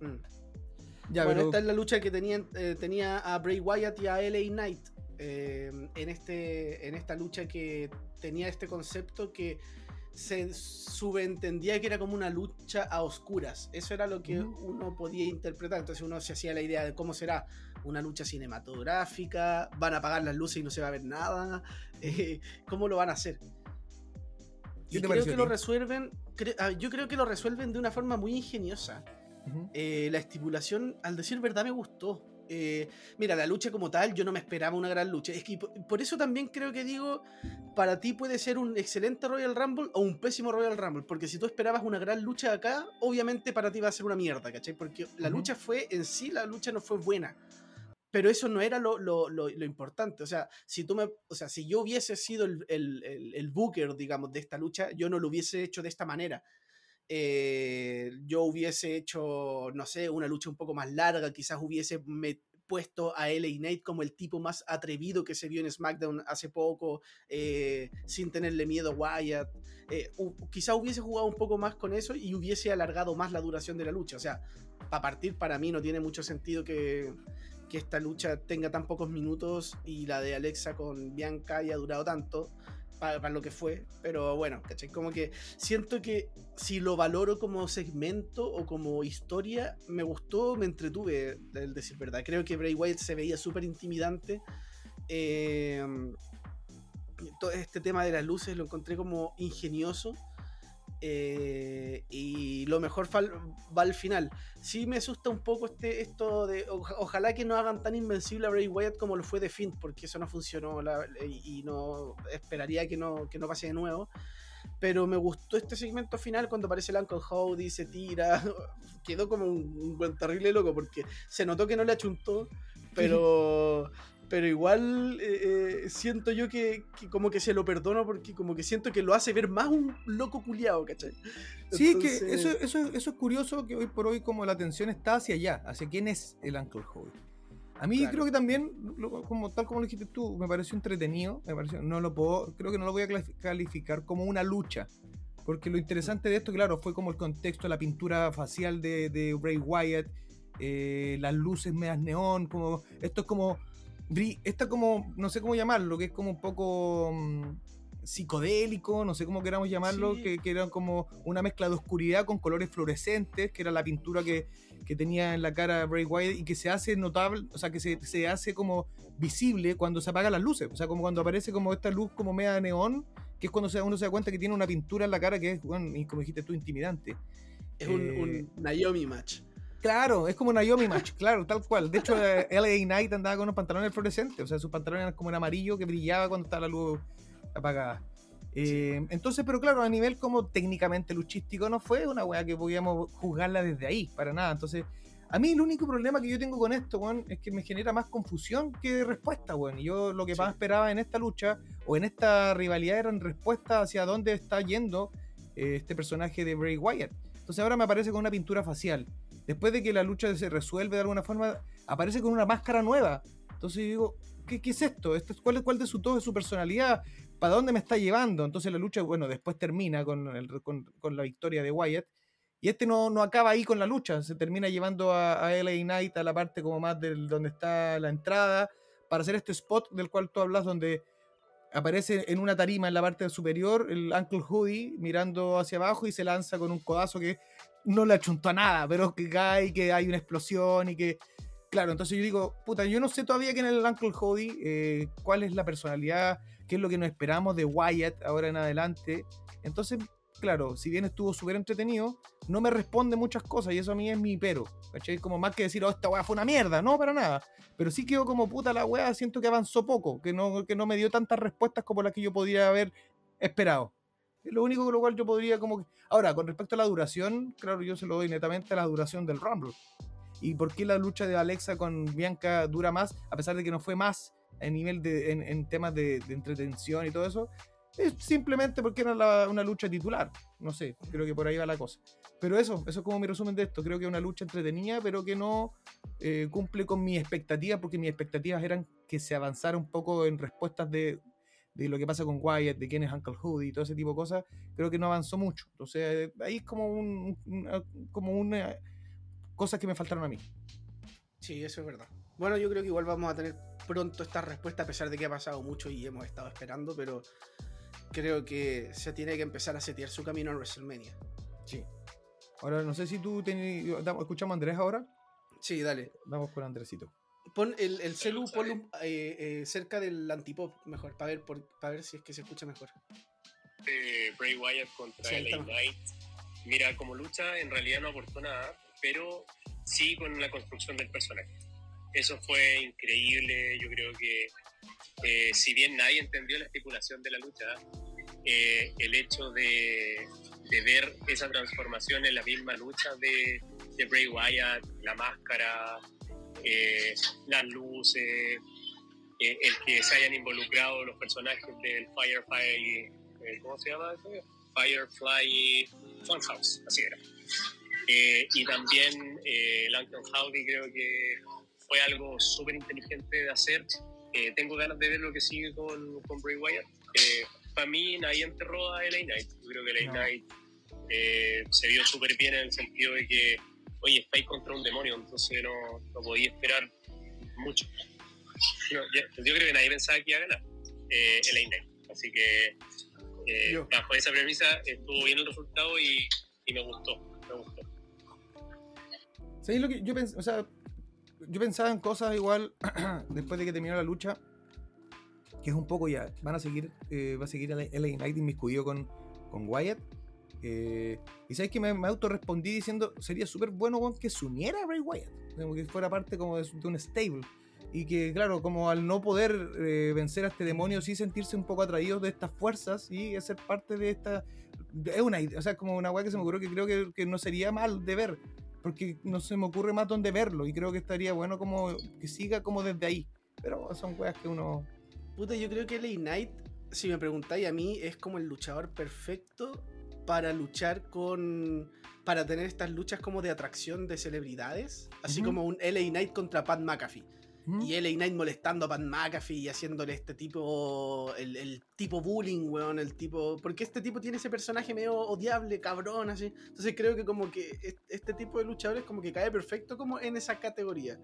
Speaker 2: mm. ya, bueno, pero... esta es la lucha que tenía, eh, tenía a Bray Wyatt y a LA Knight. Eh, en, este, en esta lucha que tenía este concepto que se subentendía que era como una lucha a oscuras. Eso era lo que uh -huh. uno podía interpretar. Entonces uno se hacía la idea de cómo será una lucha cinematográfica, van a apagar las luces y no se va a ver nada, eh, cómo lo van a hacer. Y creo que lo resuelven, cre ah, yo creo que lo resuelven de una forma muy ingeniosa. Uh -huh. eh, la estipulación, al decir verdad, me gustó. Eh, mira, la lucha como tal, yo no me esperaba una gran lucha. Es que por eso también creo que digo, para ti puede ser un excelente Royal Rumble o un pésimo Royal Rumble. Porque si tú esperabas una gran lucha acá, obviamente para ti va a ser una mierda, ¿cachai? Porque la uh -huh. lucha fue, en sí, la lucha no fue buena. Pero eso no era lo, lo, lo, lo importante. O sea, si tú me. O sea, si yo hubiese sido el, el, el, el booker, digamos, de esta lucha, yo no lo hubiese hecho de esta manera. Eh, yo hubiese hecho, no sé, una lucha un poco más larga, quizás hubiese puesto a LA Knight como el tipo más atrevido que se vio en SmackDown hace poco, eh, sin tenerle miedo a Wyatt. Eh, quizás hubiese jugado un poco más con eso y hubiese alargado más la duración de la lucha. O sea, para partir, para mí no tiene mucho sentido que, que esta lucha tenga tan pocos minutos y la de Alexa con Bianca haya durado tanto para, lo que fue, pero bueno, ¿cachai? Como que siento que si lo valoro como segmento o como historia, me gustó, me entretuve, el decir verdad. Creo que Bray Wyatt se veía súper intimidante. Eh, todo este tema de las luces lo encontré como ingenioso. Eh, y lo mejor va al final. Sí me asusta un poco este, esto de. Ojalá que no hagan tan invencible a Bray Wyatt como lo fue de Finn, porque eso no funcionó y no esperaría que no, que no pase de nuevo. Pero me gustó este segmento final cuando aparece el Uncle Howdy, se tira. Quedó como un, terrible loco porque se notó que no le achuntó, pero. pero igual eh, eh, siento yo que, como que se lo perdono porque como que siento que lo hace ver más un loco culiado, ¿cachai?
Speaker 1: Sí, que eso, eso, eso es curioso que hoy por hoy como la atención está hacia allá, hacia quién es el Uncle Howie. A mí creo que también, como tal como lo dijiste tú, me pareció entretenido, me pareció, no lo puedo, creo que no lo voy a calificar como una lucha, porque lo interesante de esto, claro, fue como el contexto, la pintura facial de, de Bray Wyatt, eh, las luces medias neón, como esto es como está como, no sé cómo llamarlo, que es como un poco mm, psicodélico, no sé cómo queramos llamarlo, que, era como una mezcla de oscuridad con colores fluorescentes, que era la pintura que, tenía en la cara Bray Wyatt y que se hace notable, o sea, que se, hace como visible cuando se apagan las luces, o sea, como cuando aparece como esta luz como media neón, que es cuando uno se da cuenta que tiene una pintura en la cara que es, bueno, como dijiste tú, intimidante.
Speaker 2: Es un, un eh, Naomi match.
Speaker 1: Claro, es como una Yomi Match, claro, tal cual. De hecho, eh, LA Knight andaba con unos pantalones fluorescentes, o sea, sus pantalones eran como en amarillo que brillaba cuando estaba la luz apagada. Eh, entonces, pero claro, a nivel como técnicamente luchístico no fue una weá que podíamos juzgarla desde ahí, para nada. Entonces, a mí el único problema que yo tengo con esto, weón, es que me genera más confusión que respuesta, weón. Y yo lo que más esperaba en esta lucha o en esta rivalidad eran respuestas hacia dónde está yendo eh, este personaje de Bray Wyatt. Entonces ahora me aparece con una pintura facial después de que la lucha se resuelve de alguna forma, aparece con una máscara nueva. Entonces yo digo, ¿qué, es esto? ¿Esto es, cuál, ¿Cuál de su todo de su personalidad? ¿Para dónde me está llevando? Entonces la lucha, bueno, después termina con, con, la victoria de Wyatt. Y este no, no, acaba ahí con la lucha, se termina llevando a, a LA Knight a la parte como más del, donde está la entrada, para hacer este spot del cual tú hablas, donde aparece en una tarima en la parte superior el Uncle Hoodie mirando hacia abajo y se lanza con un codazo que no le achuntó a nada, pero que cae, que hay una explosión y que. Claro, entonces yo digo, puta, yo no sé todavía quién es el Uncle Hody, eh, cuál es la personalidad, qué es lo que nos esperamos de Wyatt ahora en adelante. Entonces, claro, si bien estuvo súper entretenido, no me responde muchas cosas y eso a mí es mi pero. ¿Cachai? Como más que decir, oh, esta weá fue una mierda, no, para nada. Pero sí quedó como puta la weá, siento que avanzó poco, que no, que no me dio tantas respuestas como las que yo podría haber esperado. Es lo único con lo cual yo podría como que... Ahora, con respecto a la duración, claro, yo se lo doy netamente a la duración del Rumble. ¿Y por qué la lucha de Alexa con Bianca dura más, a pesar de que no fue más en nivel de, en, temas de, entretención y todo eso? Es simplemente porque era una lucha titular. No sé, creo que por ahí va la cosa. Pero eso, eso es como mi resumen de esto. Creo que es una lucha entretenida, pero que no eh, cumple con mis expectativas, porque mis expectativas eran que se avanzara un poco en respuestas de de lo que pasa con Wyatt, de quién es Uncle Hood y todo ese tipo de cosas, creo que no avanzó mucho. Entonces, ahí es como un, como una cosas que me faltaron a mí.
Speaker 2: Sí, eso es verdad. Bueno, yo creo que igual vamos a tener pronto esta respuesta, a pesar de que ha pasado mucho y hemos estado esperando, pero creo que se tiene que empezar a setear su camino a WrestleMania.
Speaker 1: Sí. Ahora, no sé si tú escuchamos a Andrés ahora.
Speaker 2: Sí, dale.
Speaker 1: Vamos con Andresito.
Speaker 2: Pon el, el celu eh, eh, cerca del antipop, mejor, para ver, para ver si es que se escucha mejor.
Speaker 3: Eh, Bray Wyatt contra sí, LA Knight. Mira, como lucha en realidad no aportó nada, pero sí con la construcción del personaje. Eso fue increíble, yo creo que si bien nadie entendió la estipulación de la lucha, el hecho de, de, ver esa transformación en la misma lucha de, de Bray Wyatt, la máscara, eh, las luces, eh, el que se hayan involucrado los personajes del Firefly, eh, ¿cómo se llama eso? Firefly Funhouse, así era. y también eh, Langton Howdy creo que fue algo súper inteligente de hacer. tengo ganas de ver lo que sigue con, con Bray Wyatt. para mí nadie enterró a LA Knight. Yo creo que LA Knight se vio súper bien en el sentido de que oye, estáis contra un demonio, entonces no, no podía esperar mucho. yo, creo que nadie pensaba que iba a ganar eh, el Einstein. Así que eh, bajo esa premisa estuvo bien el resultado y, y me gustó. Me gustó.
Speaker 1: ¿Sabéis lo que yo pensaba? O sea, yo pensaba en cosas igual después de que terminó la lucha, que es un poco ya, van a seguir, eh, va a seguir el Knight inmiscuido con, con Wyatt eh, y sabes que me, me autorrespondí diciendo, sería súper bueno que se uniera a Bray Wyatt, como que fuera parte como de, un stable. Y que, claro, como al no poder eh, vencer a este demonio, sí sentirse un poco atraídos de estas fuerzas y ser parte de esta. Es una o sea, como una weá que se me ocurrió que creo que, que, no sería mal de ver, porque no se me ocurre más dónde verlo y creo que estaría bueno como que siga como desde ahí. Pero son weas que uno.
Speaker 2: Puta, yo creo que LA Knight, si me preguntáis a mí, es como el luchador perfecto para luchar con. para tener estas luchas como de atracción de celebridades. Así como un LA Knight contra Pat McAfee. Y LA Knight molestando a Pat McAfee y haciéndole este tipo. El, el tipo bullying, weón. El tipo. Porque este tipo tiene ese personaje medio odiable, cabrón, así. Entonces creo que como que es- este tipo de luchadores como que cae perfecto como en esa categoría.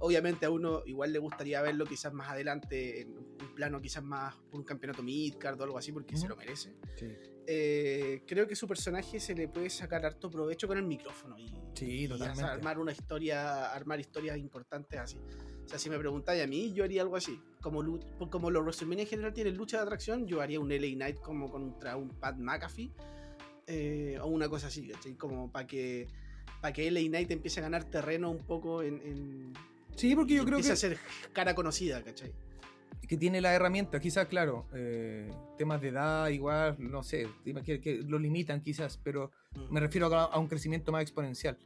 Speaker 2: Obviamente a uno igual le gustaría verlo quizás más adelante en un plano quizás más por un campeonato midcard o algo así porque se
Speaker 1: Ujú.
Speaker 2: lo merece.
Speaker 1: Sí.
Speaker 2: Eh, creo que su personaje se le puede sacar harto provecho con el micrófono y,
Speaker 1: Sí,
Speaker 2: y armar una historia, armar historias importantes así. O sea, si me preguntáis a mí, yo haría algo así. Como, como los WrestleMania en general tienen lucha de atracción, yo haría un LA Knight como contra un Pat McAfee eh, o una cosa así, ¿cachai? Como para que, para que LA Knight empiece a ganar terreno un poco en. en
Speaker 1: Sí, porque yo creo
Speaker 2: empiece
Speaker 1: que,
Speaker 2: a ser cara conocida, ¿cachai?
Speaker 1: Que tiene la herramienta. Quizás, claro, eh, temas de edad, igual, no sé, que, que lo limitan quizás, pero
Speaker 2: Mm.
Speaker 1: me refiero a, a un crecimiento más exponencial.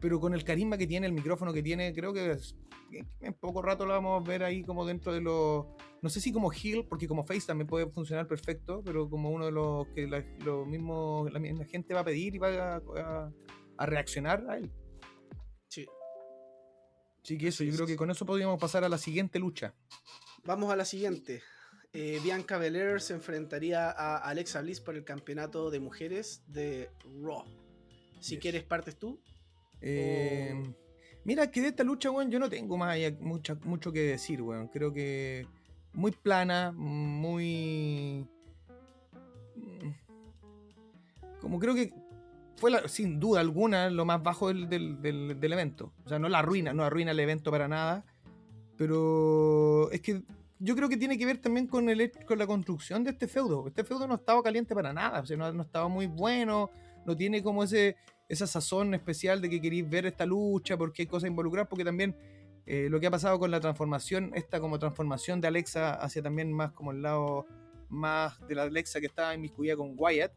Speaker 1: Pero con el carisma que tiene, el micrófono que tiene, creo que es- en poco rato lo vamos a ver ahí como dentro de los. No sé si como heel, porque como face también puede funcionar perfecto, pero como uno de los que la, lo mismo, la misma gente va a pedir y va a, a- a reaccionar a él.
Speaker 2: Sí.
Speaker 1: Así que eso, yo creo que con eso podríamos pasar a la siguiente lucha.
Speaker 2: Vamos a la siguiente. Eh, Bianca Belair se enfrentaría a Alexa Bliss por el campeonato de mujeres de Raw. Si
Speaker 1: Yes.
Speaker 2: quieres, partes tú.
Speaker 1: Eh. Mira, que de esta lucha, weón, yo no tengo más mucha- mucho que decir, weón. Creo que muy plana, muy... Como creo que fue, la- sin duda alguna, lo más bajo del, del- del- del evento. O sea, no la arruina, no arruina el evento para nada. Pero es que yo creo que tiene que ver también con, el, con la construcción de este feudo. Este feudo no estaba caliente para nada, o sea, no, no estaba muy bueno, no tiene como ese, esa sazón especial de que queréis ver esta lucha porque hay cosas involucradas, porque también eh, lo que ha pasado con la transformación, esta como transformación de Alexa hacia también más como el lado más de la Alexa que estaba inmiscuida con Wyatt,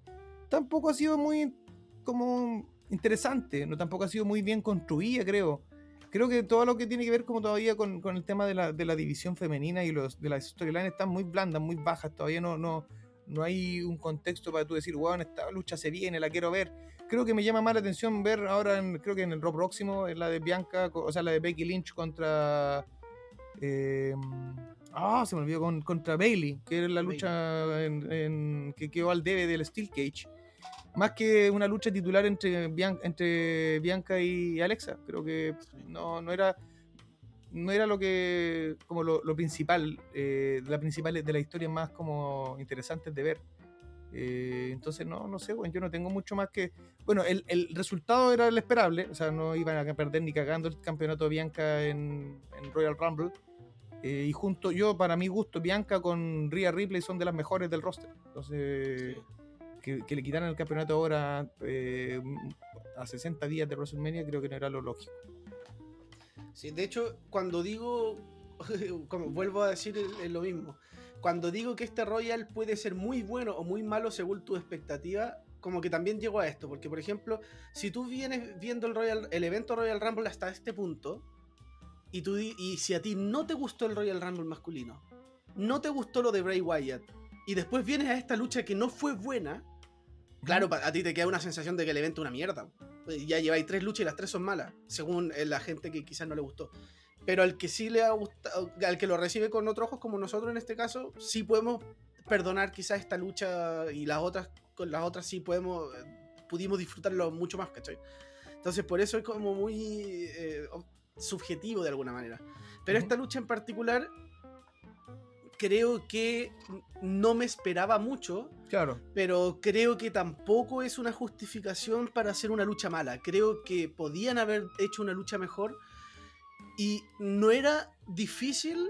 Speaker 1: tampoco ha sido muy como interesante, no tampoco ha sido muy bien construida, creo. Creo que todo lo que tiene que ver como todavía con, con el tema de la, de la división femenina y los, de las storylines están muy blandas, muy bajas, todavía no, no, no hay un contexto para tú decir, wow, esta lucha se viene, la quiero ver. Creo que me llama más la atención ver ahora, en- creo que en el Raw próximo, en la de Bianca, o sea, la de Becky Lynch contra... eh, Ah, se me olvidó, con- contra Bailey, que es la lucha en- en- que quedó al debe del Steel Cage. Más que una lucha titular entre, Bian- entre Bianca y Alexa. Creo que no, no era no era lo que como lo, lo principal eh, la principal de la historia más como interesantes de ver Eh, entonces no no sé bueno, yo no tengo mucho más que bueno el, el resultado era el esperable o sea no iban a perder ni cagando el campeonato Bianca en, en Royal Rumble Eh, y junto yo para mi gusto Bianca con Rhea Ripley son de las mejores del roster entonces
Speaker 2: Sí.
Speaker 1: Que, le quitaran el campeonato ahora eh, a 60 días de WrestleMania creo que no era lo lógico.
Speaker 2: Sí, de hecho, cuando digo, como vuelvo a decir lo mismo, cuando digo que este Royal puede ser muy bueno o muy malo según tu expectativa, como que también llego a esto, porque por ejemplo, si tú vienes viendo el Royal, el evento Royal Rumble hasta este punto, y, tú, y si a ti no te gustó el Royal Rumble masculino, no te gustó lo de Bray Wyatt, y después vienes a esta lucha que no fue buena, Claro, a ti te queda una sensación de que el evento es una mierda. Pues Ya lleváis tres luchas y las tres son malas, según eh, la gente que quizás no le gustó. Pero al que sí le ha gustado, al que lo recibe con otros ojos, como nosotros en este caso, sí podemos perdonar quizás esta lucha y las otras, con las otras sí podemos, eh, pudimos disfrutarlo mucho más, ¿cachai? Entonces por eso es como muy eh, subjetivo de alguna manera. Pero esta lucha en particular, creo que no me esperaba mucho
Speaker 1: claro
Speaker 2: pero creo que tampoco es una justificación para hacer una lucha mala. Creo que podían haber hecho una lucha mejor y no era difícil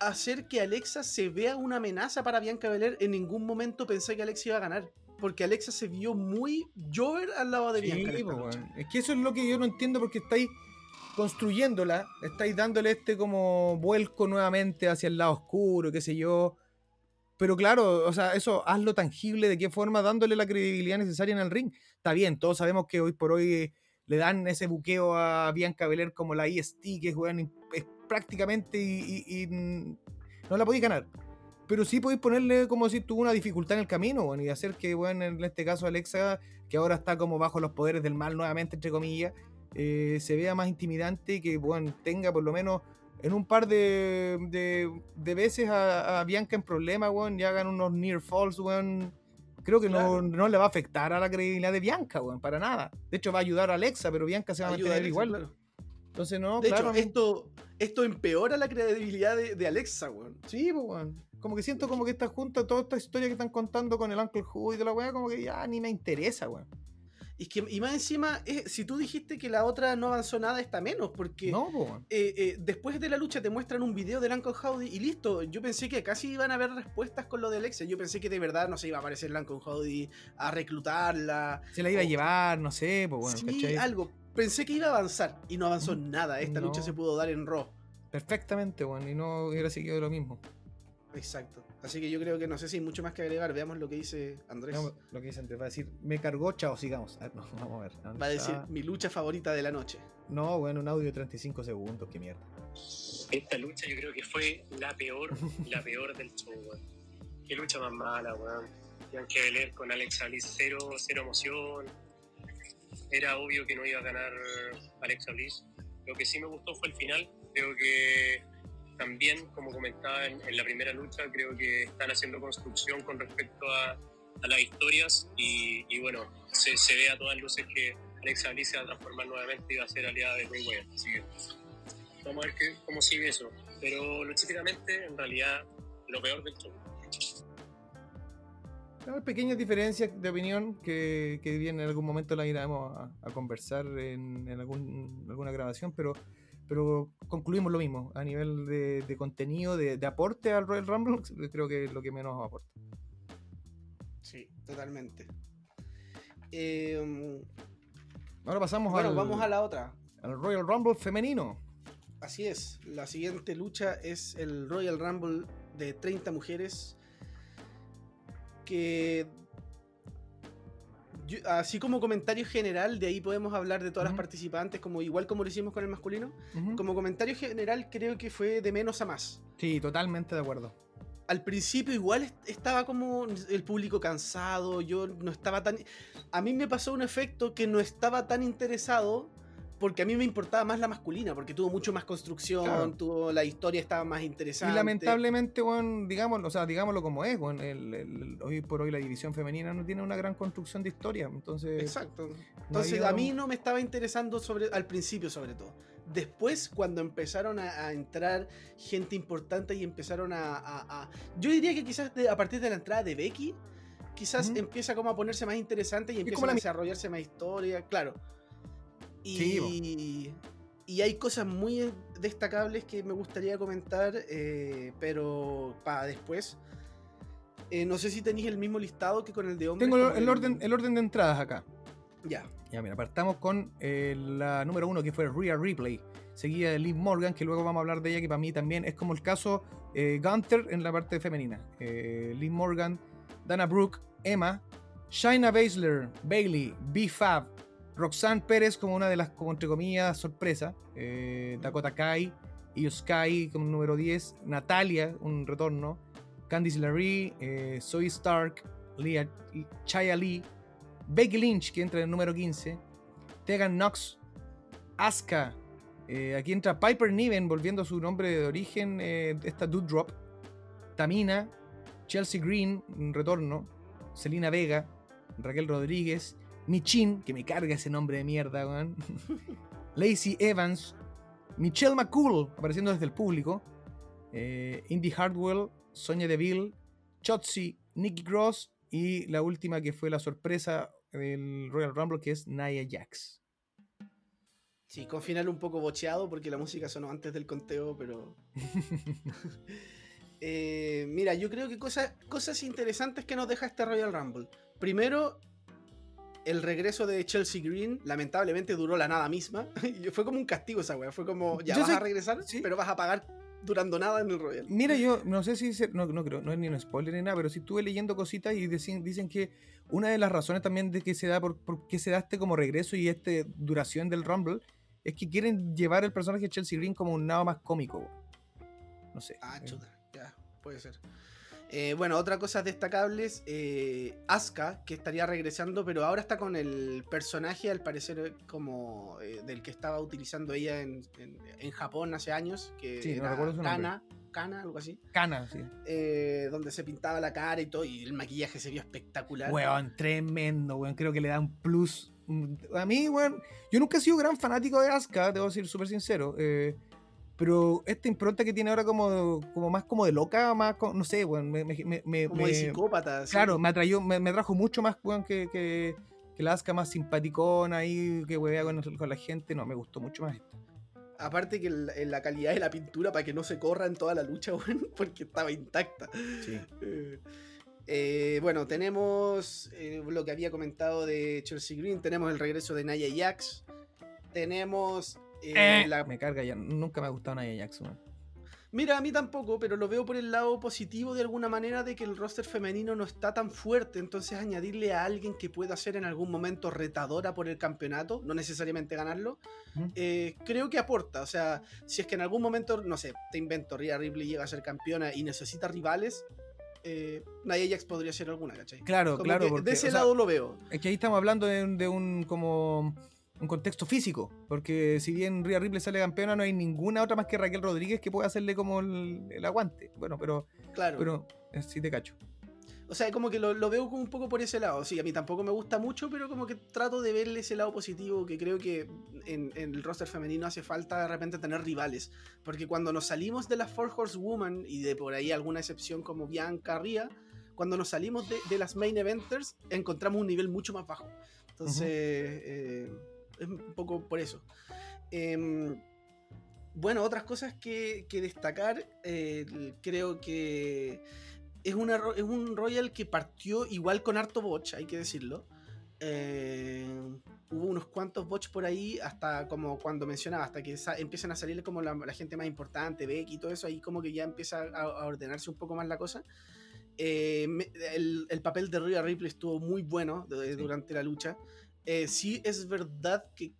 Speaker 2: hacer que Alexa se vea una amenaza para Bianca Belair. En ningún momento pensé que Alexa iba a ganar, porque Alexa se vio muy Jover al lado de
Speaker 1: Sí,
Speaker 2: Bianca.
Speaker 1: weón. Es que eso es lo que yo no entiendo porque estáis construyéndola, estáis dándole este como vuelco nuevamente hacia el lado oscuro, qué sé yo. Pero claro, o sea, eso hazlo tangible, de qué forma, dándole la credibilidad necesaria en el ring. Está bien, todos sabemos que hoy por hoy le dan ese buqueo a Bianca Belair como la EST, que weón, es prácticamente y, mm, no la podéis ganar. Pero sí podéis ponerle, como si tuvo una dificultad en el camino, bueno, y hacer que, bueno, en este caso Alexa, que ahora está como bajo los poderes del mal nuevamente, entre comillas, eh, se vea más intimidante y que, bueno, tenga por lo menos en un par de, de, de veces a, a Bianca en problemas, weón, y hagan unos near falls, weón. Creo que
Speaker 2: Claro.
Speaker 1: no, no le va a afectar a la credibilidad de Bianca, weón, para nada. De hecho, va a ayudar a Alexa, pero Bianca se va a
Speaker 2: Ayuda a
Speaker 1: mantener
Speaker 2: Alexa,
Speaker 1: igual.
Speaker 2: claro.
Speaker 1: Entonces, no,
Speaker 2: De hecho, esto, esto empeora la credibilidad de, de Alexa, weón.
Speaker 1: Sí, pues, weón. Como que siento como que esta junta, toda esta historia que están contando con el Uncle Who y de la weá, como que ya ni me interesa, weón.
Speaker 2: Y, que, y más encima, eh, si tú dijiste que la otra no avanzó nada, está menos, porque
Speaker 1: No,
Speaker 2: eh, eh, después de la lucha te muestran un video del Uncle Howdy y listo. Yo pensé que casi iban a haber respuestas con lo de Alexa. Yo pensé que de verdad no se iba a aparecer Uncle Howdy a reclutarla.
Speaker 1: Se la iba a llevar, no sé, pues, bueno,
Speaker 2: sí,
Speaker 1: ¿cachai?
Speaker 2: algo. Pensé que iba a avanzar y no avanzó nada. Esta
Speaker 1: No.
Speaker 2: lucha se pudo dar en Raw.
Speaker 1: Perfectamente, weón, y no hubiera seguido lo mismo.
Speaker 2: Exacto. Así que yo creo que no sé si hay mucho más que agregar. Veamos lo que dice Andrés.
Speaker 1: No, lo que dicen, te va a decir, me cargó, chao, sigamos. Ah, no, vamos a ver. ¿dónde
Speaker 2: Va a decir
Speaker 1: está?
Speaker 2: mi lucha favorita de la noche.
Speaker 1: No, bueno, un audio de 35 segundos, qué mierda.
Speaker 3: Esta lucha yo creo que fue la peor, la peor del show, weón. Qué lucha más mala, weón. Bianca Belair con Alexa Bliss, cero, cero emoción. Era obvio que no iba a ganar Alexa Bliss. Lo que sí me gustó fue el final. Creo que también, como comentaba en, en la primera lucha, creo que están haciendo construcción con respecto a, a las historias y, y bueno, se, se ve a todas luces que Alexa Bliss se va a transformar nuevamente y va a ser aliada de Bray Wyatt. Así que Vamos a ver qué- cómo sigue eso. Pero luchísticamente, en realidad, lo peor del show.
Speaker 1: Hay pequeñas diferencias de opinión que, que bien en algún momento las iremos a, a conversar en, en algún- alguna grabación, pero, pero concluimos lo mismo. A nivel de, de contenido, de, de aporte al Royal Rumble, creo que es lo que menos aporta.
Speaker 2: Sí, totalmente. Eh,
Speaker 1: Ahora pasamos
Speaker 2: bueno,
Speaker 1: al,
Speaker 2: vamos a la otra.
Speaker 1: al Royal Rumble femenino.
Speaker 2: Así es, la siguiente lucha es el Royal Rumble de 30 mujeres que yo- así como comentario general, de ahí podemos hablar de todas las participantes, como igual como lo hicimos con el masculino. Como comentario general, creo que fue de menos a más.
Speaker 1: Sí, totalmente de acuerdo.
Speaker 2: Al principio igual est- estaba como el público cansado, yo no estaba tan... A mí me pasó un efecto que no estaba tan interesado porque a mí me importaba más la masculina, porque tuvo mucho más construcción,
Speaker 1: Claro.
Speaker 2: tuvo la historia estaba más interesante.
Speaker 1: Y lamentablemente, bueno, digámoslo, o sea, digámoslo como es, bueno, el- el- hoy por hoy la división femenina no tiene una gran construcción de historia, entonces...
Speaker 2: Exacto.
Speaker 1: no
Speaker 2: Entonces
Speaker 1: había
Speaker 2: a mí no me estaba interesando sobre al principio sobre todo. Después cuando empezaron a, a entrar gente importante y empezaron a, a- a- yo diría que quizás de- a partir de la entrada de Becky quizás empieza como a ponerse más interesante y empieza a desarrollarse más historia, claro. Y,
Speaker 1: Sí,
Speaker 2: y hay cosas muy destacables que me gustaría comentar, eh, pero para después. Eh, no sé si tenéis el mismo listado que con el de hombres.
Speaker 1: Tengo el orden, el orden de entradas acá.
Speaker 2: Ya.
Speaker 1: Ya, mira, partamos con eh, la número uno que fue Rhea Ripley, seguida de Liv Morgan, que luego vamos a hablar de ella, que para mí también es como el caso eh, Gunther en la parte femenina. Eh, Liv Morgan, Dana Brooke, Emma, Shaina Baszler, Bailey, B-Fab, Roxanne Pérez como una de las, entre comillas, sorpresas, eh, Dakota Kai, Sky como número 10, Natalia, un retorno, Candice LeRae, eh, Zoe Stark, Leah, Chaya Lee, Becky Lynch, que entra en el número 15. Tegan Knox. Asuka. eh, aquí entra Piper Niven, volviendo a su nombre de origen. esta Dude Drop. Tamina. Chelsea Green, un retorno. Selena Vega. Raquel Rodríguez. Michin, que me carga ese nombre de mierda, weón. Lacey Evans. Michelle McCool, apareciendo desde el público. eh, Indy Hardwell. Sonia Deville. Chotzi. Nikki Cross. Y la última que fue la sorpresa del Royal Rumble, que es Nia Jax.
Speaker 2: Sí, con final un poco bocheado porque la música sonó antes del conteo, pero. Eh, mira, yo creo que cosas, cosas interesantes que nos deja este Royal Rumble. Primero, el regreso de Chelsea Green, lamentablemente duró la nada misma. Y fue como un castigo esa wea. Fue como, ya
Speaker 1: Yo
Speaker 2: vas
Speaker 1: sé-
Speaker 2: a regresar,
Speaker 1: sí.
Speaker 2: pero vas a pagar durando nada en el Royal.
Speaker 1: Mira, yo no sé si. se- no, no creo, no es ni un spoiler ni nada, pero sí estuve leyendo cositas y dicen, dicen que una de las razones también de que se da por, por qué se da este como regreso y esta duración del Rumble es que quieren llevar el personaje de Chelsea Green como un lado más cómico. No sé.
Speaker 2: Ah, chuta, ya, puede ser. Eh, bueno, otra cosa destacables, eh, Asuka, que estaría regresando, pero ahora está con el personaje, al parecer, como eh, del que estaba utilizando ella en, en- en Japón hace años, que
Speaker 1: Sí, no
Speaker 2: era
Speaker 1: recuerdo su nombre.
Speaker 2: Kana, Kana, algo así,
Speaker 1: Cana, sí.
Speaker 2: eh, donde se pintaba la cara y todo, y el maquillaje se vio espectacular.
Speaker 1: Weón, tremendo, weón. Creo que le da un plus. mm, A mí, weón, yo nunca he sido gran fanático de Asuka, debo ser súper sincero. eh, pero esta impronta que tiene ahora como, como más como de loca, más, co- no sé, weón, me, me, me- me-
Speaker 2: como de psicópata.
Speaker 1: Claro, me atrayó, me, me trajo mucho más, weón, que, que, que la Asuka más simpaticona ahí, que huevea con, con la gente. No, me gustó mucho más esta.
Speaker 2: Aparte que el- en la calidad de la pintura para que no se corra en toda la lucha, weón, porque estaba intacta.
Speaker 1: Sí.
Speaker 2: Eh, eh, bueno, tenemos eh, lo que había comentado de Chelsea Green, tenemos el regreso de Nia Jax, tenemos eh, la...
Speaker 1: Me carga ya, nunca me ha gustado Nia Jackson. weón.
Speaker 2: Mira, a mí tampoco, pero lo veo por el lado positivo de alguna manera de que el roster femenino no está tan fuerte, entonces añadirle a alguien que pueda ser en algún momento retadora por el campeonato, no necesariamente ganarlo, eh, creo que aporta. O sea, si es que en algún momento, no sé, te invento, Rhea Ripley llega a ser campeona y necesita rivales, eh, Nia Jax podría ser alguna, ¿cachai?
Speaker 1: Claro,
Speaker 2: Como
Speaker 1: claro.
Speaker 2: que
Speaker 1: porque,
Speaker 2: de ese
Speaker 1: sea,
Speaker 2: lado lo veo.
Speaker 1: Es que ahí estamos hablando de, un- de un como un contexto físico, porque si bien Rhea Ripley sale campeona, no hay ninguna otra más que Raquel Rodríguez que pueda hacerle como el, el aguante. Bueno, pero,
Speaker 2: Claro.
Speaker 1: pero eh, sí te cacho.
Speaker 2: O sea, como que lo, lo veo como un poco por ese lado. Sí, a mí tampoco me gusta mucho, pero como que trato de verle ese lado positivo que creo que en, en el roster femenino hace falta de repente tener rivales. Porque cuando nos salimos de las Four Horsewoman y de por ahí alguna excepción como Bianca, Ria, cuando nos salimos de, de las main eventers, encontramos un nivel mucho más bajo. Entonces, eh, es un poco por eso. Em, bueno, otras cosas que, que destacar, eh, creo que es, una, es un Royal que partió igual con harto botch, hay que decirlo. Eh, hubo unos cuantos bots por ahí, hasta como cuando mencionaba, hasta que empiezan a salir como la, la gente más importante, Becky y todo eso, ahí como que ya empieza a, a ordenarse un poco más la cosa. Eh, me- el, el papel de Rhea Ripley estuvo muy bueno de- durante la lucha. Eh, sí es verdad que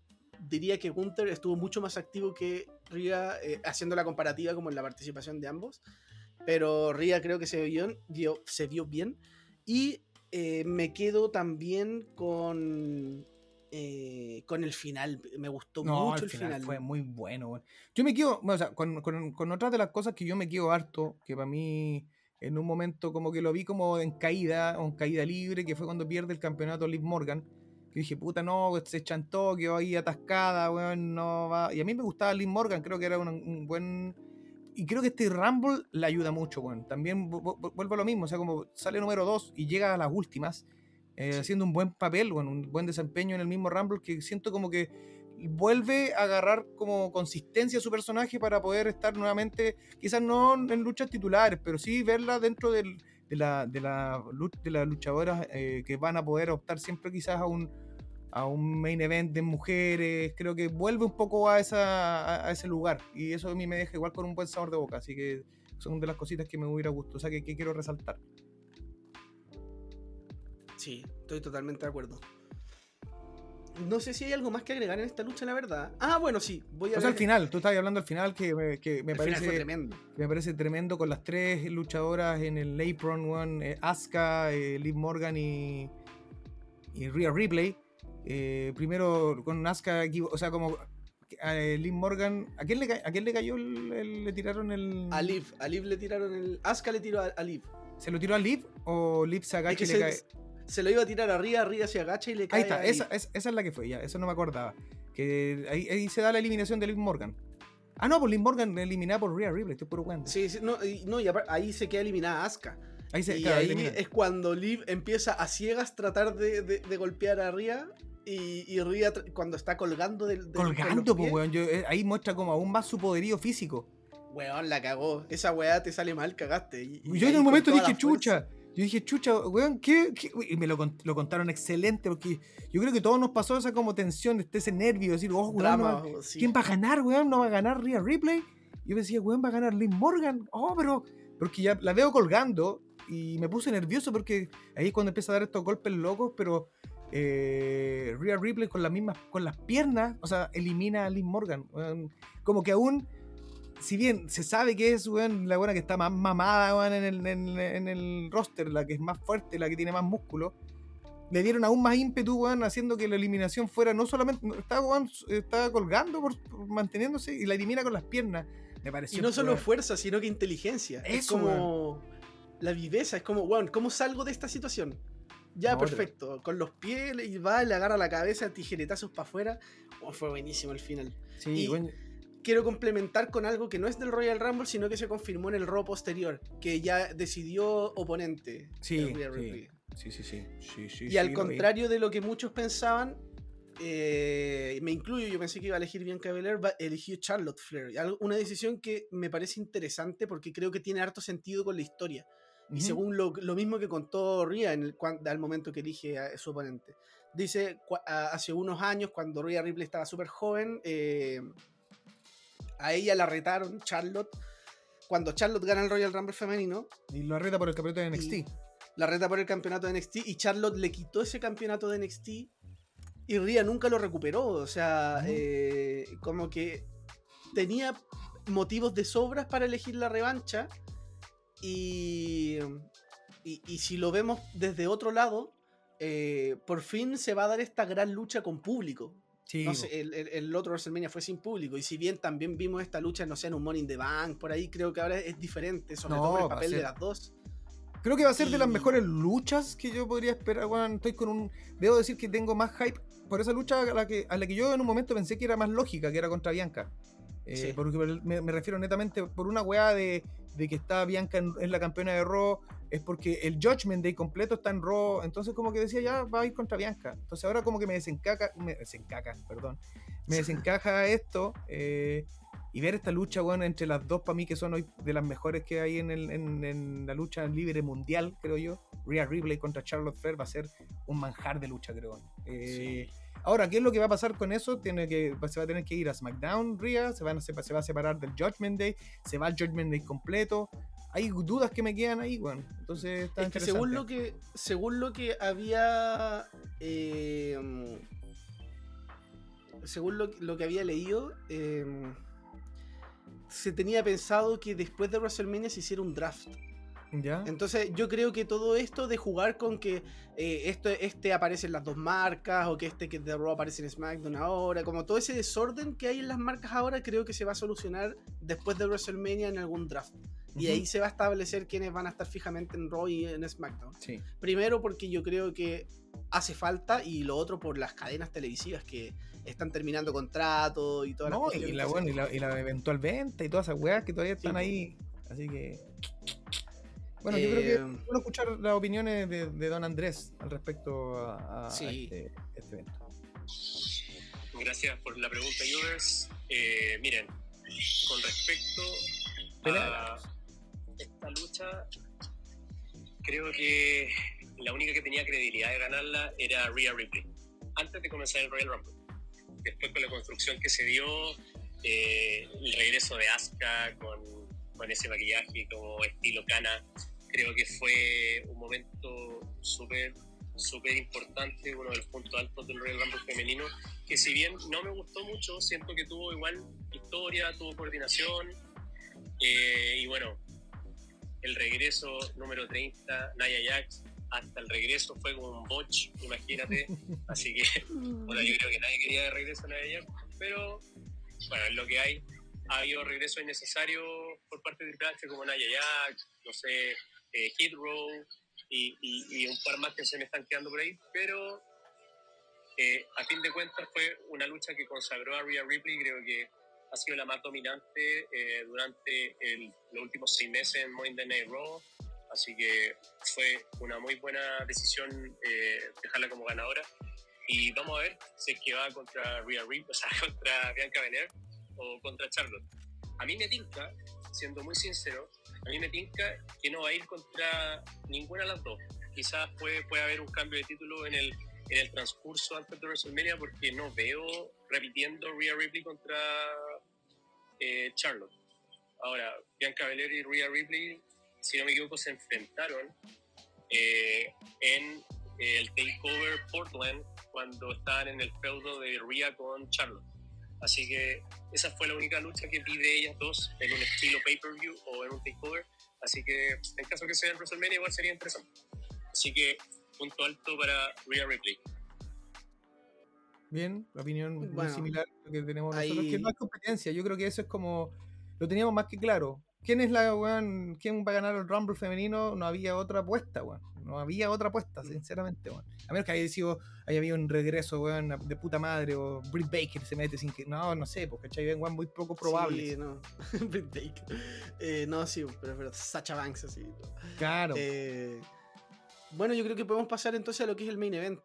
Speaker 2: diría que Gunther estuvo mucho más activo que Rhea, eh, haciendo la comparativa como en la participación de ambos. Pero Rhea creo que se vio, vio- se vio bien. Y eh, me quedo también con, eh, con el final. Me gustó
Speaker 1: No,
Speaker 2: mucho el
Speaker 1: final,
Speaker 2: final.
Speaker 1: fue muy bueno. Yo me quedo, o sea, con, con, con otras de las cosas que yo me quedo harto, que para mí en un momento como que lo vi como en caída, o en caída libre, que fue cuando pierde el campeonato Liv Morgan. Que dije, puta, no, se chantó, quedó ahí atascada, weón, no va. Y a mí me gustaba Liv Morgan, creo que era un, un buen. Y creo que este Rumble le ayuda mucho, weón. También vu- vu- vuelvo a lo mismo, o sea, como sale número 2 y llega a las últimas, eh,
Speaker 2: Sí.
Speaker 1: haciendo un buen papel, bueno, un buen desempeño en el mismo Rumble, que siento como que vuelve a agarrar como consistencia a su personaje para poder estar nuevamente, quizás no en luchas titulares, pero sí verla dentro del- de, la, de, la, de las luchadoras eh, que van a poder optar siempre quizás a un, a un main event de mujeres. Creo que vuelve un poco a, esa, a ese lugar y eso a mí me deja igual con un buen sabor de boca, así que son de las cositas que me hubiera gustado, o sea, que, que quiero resaltar.
Speaker 2: Sí, estoy totalmente de acuerdo. No sé si hay algo más que agregar en esta lucha, la verdad. Ah, bueno, sí. Voy a
Speaker 1: O sea, al final, tú estabas hablando al final que me, que me parece...
Speaker 2: fue tremendo.
Speaker 1: Me parece tremendo con las tres luchadoras en el apron, one, eh, Asuka, eh, Liv Morgan y, y Rhea Ripley. Eh, primero con Asuka, o sea, como a eh, Liv Morgan, ¿a quién le, ca- a quién le cayó el, el- le tiraron el...
Speaker 2: A Liv, a Liv le tiraron el. Asuka le tiró a, a Liv.
Speaker 1: ¿Se lo tiró a Liv o Liv se agacha
Speaker 2: Es que
Speaker 1: y le
Speaker 2: se,
Speaker 1: cae?
Speaker 2: Se lo iba a tirar a Ria, Ria se agacha y le cae
Speaker 1: Ahí está,
Speaker 2: a
Speaker 1: esa,
Speaker 2: Liv.
Speaker 1: es- esa es la que fue, ya, eso no me acordaba. Que ahí, ahí se da la eliminación de Liv Morgan. Ah, no, pues Liv Morgan eliminada por Rhea Ripley, estoy puro cuento.
Speaker 2: Sí, sí, no, y, no, y ahí se queda eliminada Asuka.
Speaker 1: Ahí se
Speaker 2: y
Speaker 1: claro,
Speaker 2: ahí
Speaker 1: elimina.
Speaker 2: es cuando Liv empieza a ciegas tratar de, de- de golpear a Ria. Y, y Ria tr- cuando está colgando del.
Speaker 1: Colgando, pues, weón. yo- eh, ahí muestra como aún más su poderío físico.
Speaker 2: Weón, la cagó. Esa weá te sale mal, cagaste. Y,
Speaker 1: Yo
Speaker 2: ahí
Speaker 1: en un momento dije,
Speaker 2: la fuerza-
Speaker 1: chucha. Yo dije, chucha, weón, ¿qué? qué?" Y me lo, lo contaron excelente porque yo creo que todos nos pasó esa como tensión, este, ese nervio, decir, oh, weón, no va-
Speaker 2: sí.
Speaker 1: ¿quién va a ganar, weón? ¿No va a ganar Rhea Ripley? Yo decía, weón, va a ganar Liv Morgan. Oh, pero, porque ya la veo colgando y me puse nervioso porque ahí es cuando empieza a dar estos golpes locos, pero eh, Rhea Ripley con las mismas, con las piernas, o sea, elimina a Liv Morgan. weón. como que aún, si bien se sabe que es weón, la buena que está más mamada weón, en, el, en, en el roster, la que es más fuerte, la que tiene más músculo, le dieron aún más ímpetu, weón, haciendo que la eliminación fuera no solamente, estaba, weón, estaba colgando por, por manteniéndose y la elimina con las piernas. Me pareció.
Speaker 2: Y no solo
Speaker 1: weón,
Speaker 2: fuerza, sino que inteligencia. es
Speaker 1: Eso,
Speaker 2: como la viveza, es como, weón, ¿cómo salgo de esta situación? Ya,
Speaker 1: No,
Speaker 2: perfecto. Con los pies y va, le agarra la cabeza, tijeretazos para afuera. Oh, fue buenísimo el final.
Speaker 1: Sí,
Speaker 2: y- Quiero complementar con algo que no es del Royal Rumble, sino que se confirmó en el Raw posterior, que ya decidió oponente.
Speaker 1: Sí, sí. Sí, sí, sí, sí,
Speaker 2: Y al contrario de lo que muchos pensaban, eh, me incluyo, yo pensé que iba a elegir Bianca Belair, eligió Charlotte Flair. Una decisión que me parece interesante porque creo que tiene harto sentido con la historia. Y según lo, lo mismo que contó Rhea en el, cuan- al momento que elige a su oponente. Dice, hace unos años, cuando Rhea Ripley estaba súper joven, eh, a ella la retaron, Charlotte. Cuando Charlotte gana el Royal Rumble femenino,
Speaker 1: Y lo arreta por el campeonato de NXT.
Speaker 2: La reta por el campeonato de NXT y Charlotte le quitó ese campeonato de NXT y Rhea nunca lo recuperó. O sea, eh, como que tenía motivos de sobras para elegir la revancha y, y, y si lo vemos desde otro lado, eh, por fin se va a dar esta gran lucha con público.
Speaker 1: Sí,
Speaker 2: No
Speaker 1: po.
Speaker 2: sé, el, el- el otro WrestleMania fue sin público. Y si bien también vimos esta lucha, no sé, en un in the Bank, por ahí creo que ahora es diferente, sobre
Speaker 1: No,
Speaker 2: todo el papel de las dos.
Speaker 1: Creo que va a ser de las
Speaker 2: y-
Speaker 1: mejores luchas que yo podría esperar. weón. estoy con un. Debo decir que tengo más hype por esa lucha a la que, a la que yo en un momento pensé que era más lógica, que era contra Bianca. Eh,
Speaker 2: Sí.
Speaker 1: Porque me, me refiero netamente por una weá de, de que está Bianca en, la campeona de Raw, es porque el Judgment Day completo está en Raw, entonces como que decía ya va a ir contra Bianca. Entonces ahora como que me desencaca, me desencaca, perdón, me desencaja esto eh, y ver esta lucha, bueno, entre las dos para mí que son hoy de las mejores que hay en, el- en- la lucha libre mundial, creo yo. Rhea Ripley contra Charlotte Flair va a ser un manjar de lucha, creo. Eh, Ahora, ¿qué es lo que va a pasar con eso? Tiene que, se va a tener que ir a SmackDown, Rhea, se, van a, se, va a separar del Judgment Day, se va al Judgment Day completo. Hay dudas que me quedan ahí, bueno. Entonces está
Speaker 2: Es que
Speaker 1: interesante.
Speaker 2: según lo que, según lo que había. eh, según lo, lo que había leído, eh, se tenía pensado que después de WrestleMania se hiciera un draft.
Speaker 1: ¿Ya?
Speaker 2: Entonces yo creo que todo esto de jugar con que eh, esto, este aparece en las dos marcas o que este que es de Raw aparece en SmackDown ahora, como todo ese desorden que hay en las marcas ahora, creo que se va a solucionar después de WrestleMania en algún draft. Y ahí se va a establecer quiénes van a estar fijamente en Raw y en SmackDown.
Speaker 1: Sí.
Speaker 2: Primero porque yo creo que hace falta y lo otro por las cadenas televisivas que están terminando contrato y todas las
Speaker 1: No, y la, bueno, y, la, y la eventual venta y todas esas weas que todavía están ahí. Así que. Bueno, yo creo que es bueno escuchar las opiniones de, de don Andrés al respecto a, a- a
Speaker 2: Sí.
Speaker 1: este, este evento.
Speaker 3: Gracias por la pregunta, viewers. Eh, miren, con respecto a esta lucha, creo que la única que tenía credibilidad de ganarla era Rhea Ripley, antes de comenzar el Royal Rumble. Después con la construcción que se dio, eh, el regreso de Asuka con, con ese maquillaje como estilo Kana, creo que fue un momento súper súper importante, uno de los puntos altos del Royal Rumble femenino, que si bien no me gustó mucho, siento que tuvo igual historia, tuvo coordinación, eh, y bueno, el regreso número 30, Naya Jax, hasta el regreso fue como un botch, imagínate, así que bueno, yo creo que nadie quería de regreso a Naya Jax, pero bueno, es lo que hay. Ha habido regresos innecesarios por parte de Triple H como Naya Jax, no sé, eh, Hit Row y, y- y un par más que se me están quedando por ahí, pero eh, a fin de cuentas fue una lucha que consagró a Rhea Ripley, creo que ha sido la más dominante eh, durante el- los últimos seis meses en Monday Night Raw, así que fue una muy buena decisión eh, dejarla como ganadora. Y vamos a ver si es que va contra Rhea Ripley, o sea, contra Bianca Belair o contra Charlotte. A mí me tinca, siendo muy sincero, a mí me tinca que no va a ir contra ninguna de las dos. Quizás puede, puede haber un cambio de título en el, en el transcurso antes de WrestleMania porque no veo repitiendo Rhea Ripley contra eh, Charlotte. Ahora, Bianca Belair y Rhea Ripley, si no me equivoco, se enfrentaron eh, en el Takeover por Glenn cuando estaban en el feudo de Rhea con Charlotte. Así que esa fue la única lucha que vi de ellas dos en un estilo pay-per-view o en un takeover. Así que en caso que sea en WrestleMania igual sería interesante. Así que punto alto para Rhea Ripley.
Speaker 1: Bien, la opinión muy
Speaker 2: Bueno,
Speaker 1: similar a lo que tenemos nosotros,
Speaker 2: ahí-
Speaker 1: que no hay competencia. Yo creo que eso es como. Lo teníamos más que claro. ¿Quién es la weón? ¿Quién va a ganar el Rumble femenino? No había otra apuesta, weón. No había otra apuesta, sinceramente, weón. A menos que haya sido, haya habido un regreso, weón, de puta madre, o Britt Baker se mete sin que. No, no sé, porque ¿cachai? Weón, muy poco probable.
Speaker 2: Sí, no. Britt Baker. Eh, no, sí, pero, pero Sacha Banks así.
Speaker 1: Claro.
Speaker 2: Eh, bueno, yo creo que podemos pasar entonces a lo que es el main event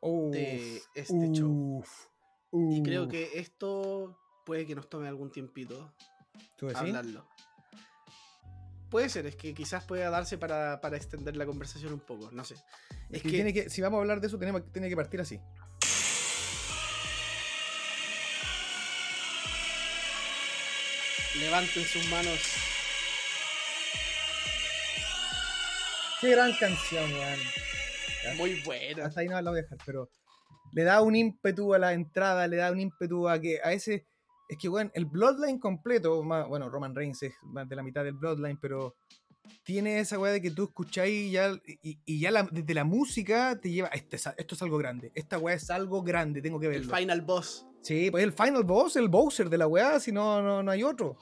Speaker 1: Uf,
Speaker 2: de este show.
Speaker 1: uf,
Speaker 2: Y creo que esto puede que nos tome algún tiempito
Speaker 1: ¿Tú decís?
Speaker 2: hablarlo. Puede ser, es que quizás pueda darse para, para extender la conversación un poco, no sé. Es
Speaker 1: Que
Speaker 2: que,
Speaker 1: tiene que, si vamos a hablar de eso, tenemos, tiene que partir así.
Speaker 2: levanten sus manos.
Speaker 1: Qué gran canción, weón.
Speaker 2: Muy buena.
Speaker 1: hasta ahí no la voy a dejar, pero le da un ímpetu a la entrada, le da un ímpetu a que a ese. Es que, bueno, el Bloodline completo, más, bueno, Roman Reigns es más de la mitad del Bloodline, pero tiene esa weá de que tú escucháis y ya, y, y ya la- desde la música te lleva. Este es- esto es algo grande. Esta weá es algo grande, tengo que
Speaker 2: El
Speaker 1: verlo.
Speaker 2: final boss.
Speaker 1: Sí, pues el final boss, el Bowser de la weá, si no, no, no hay otro.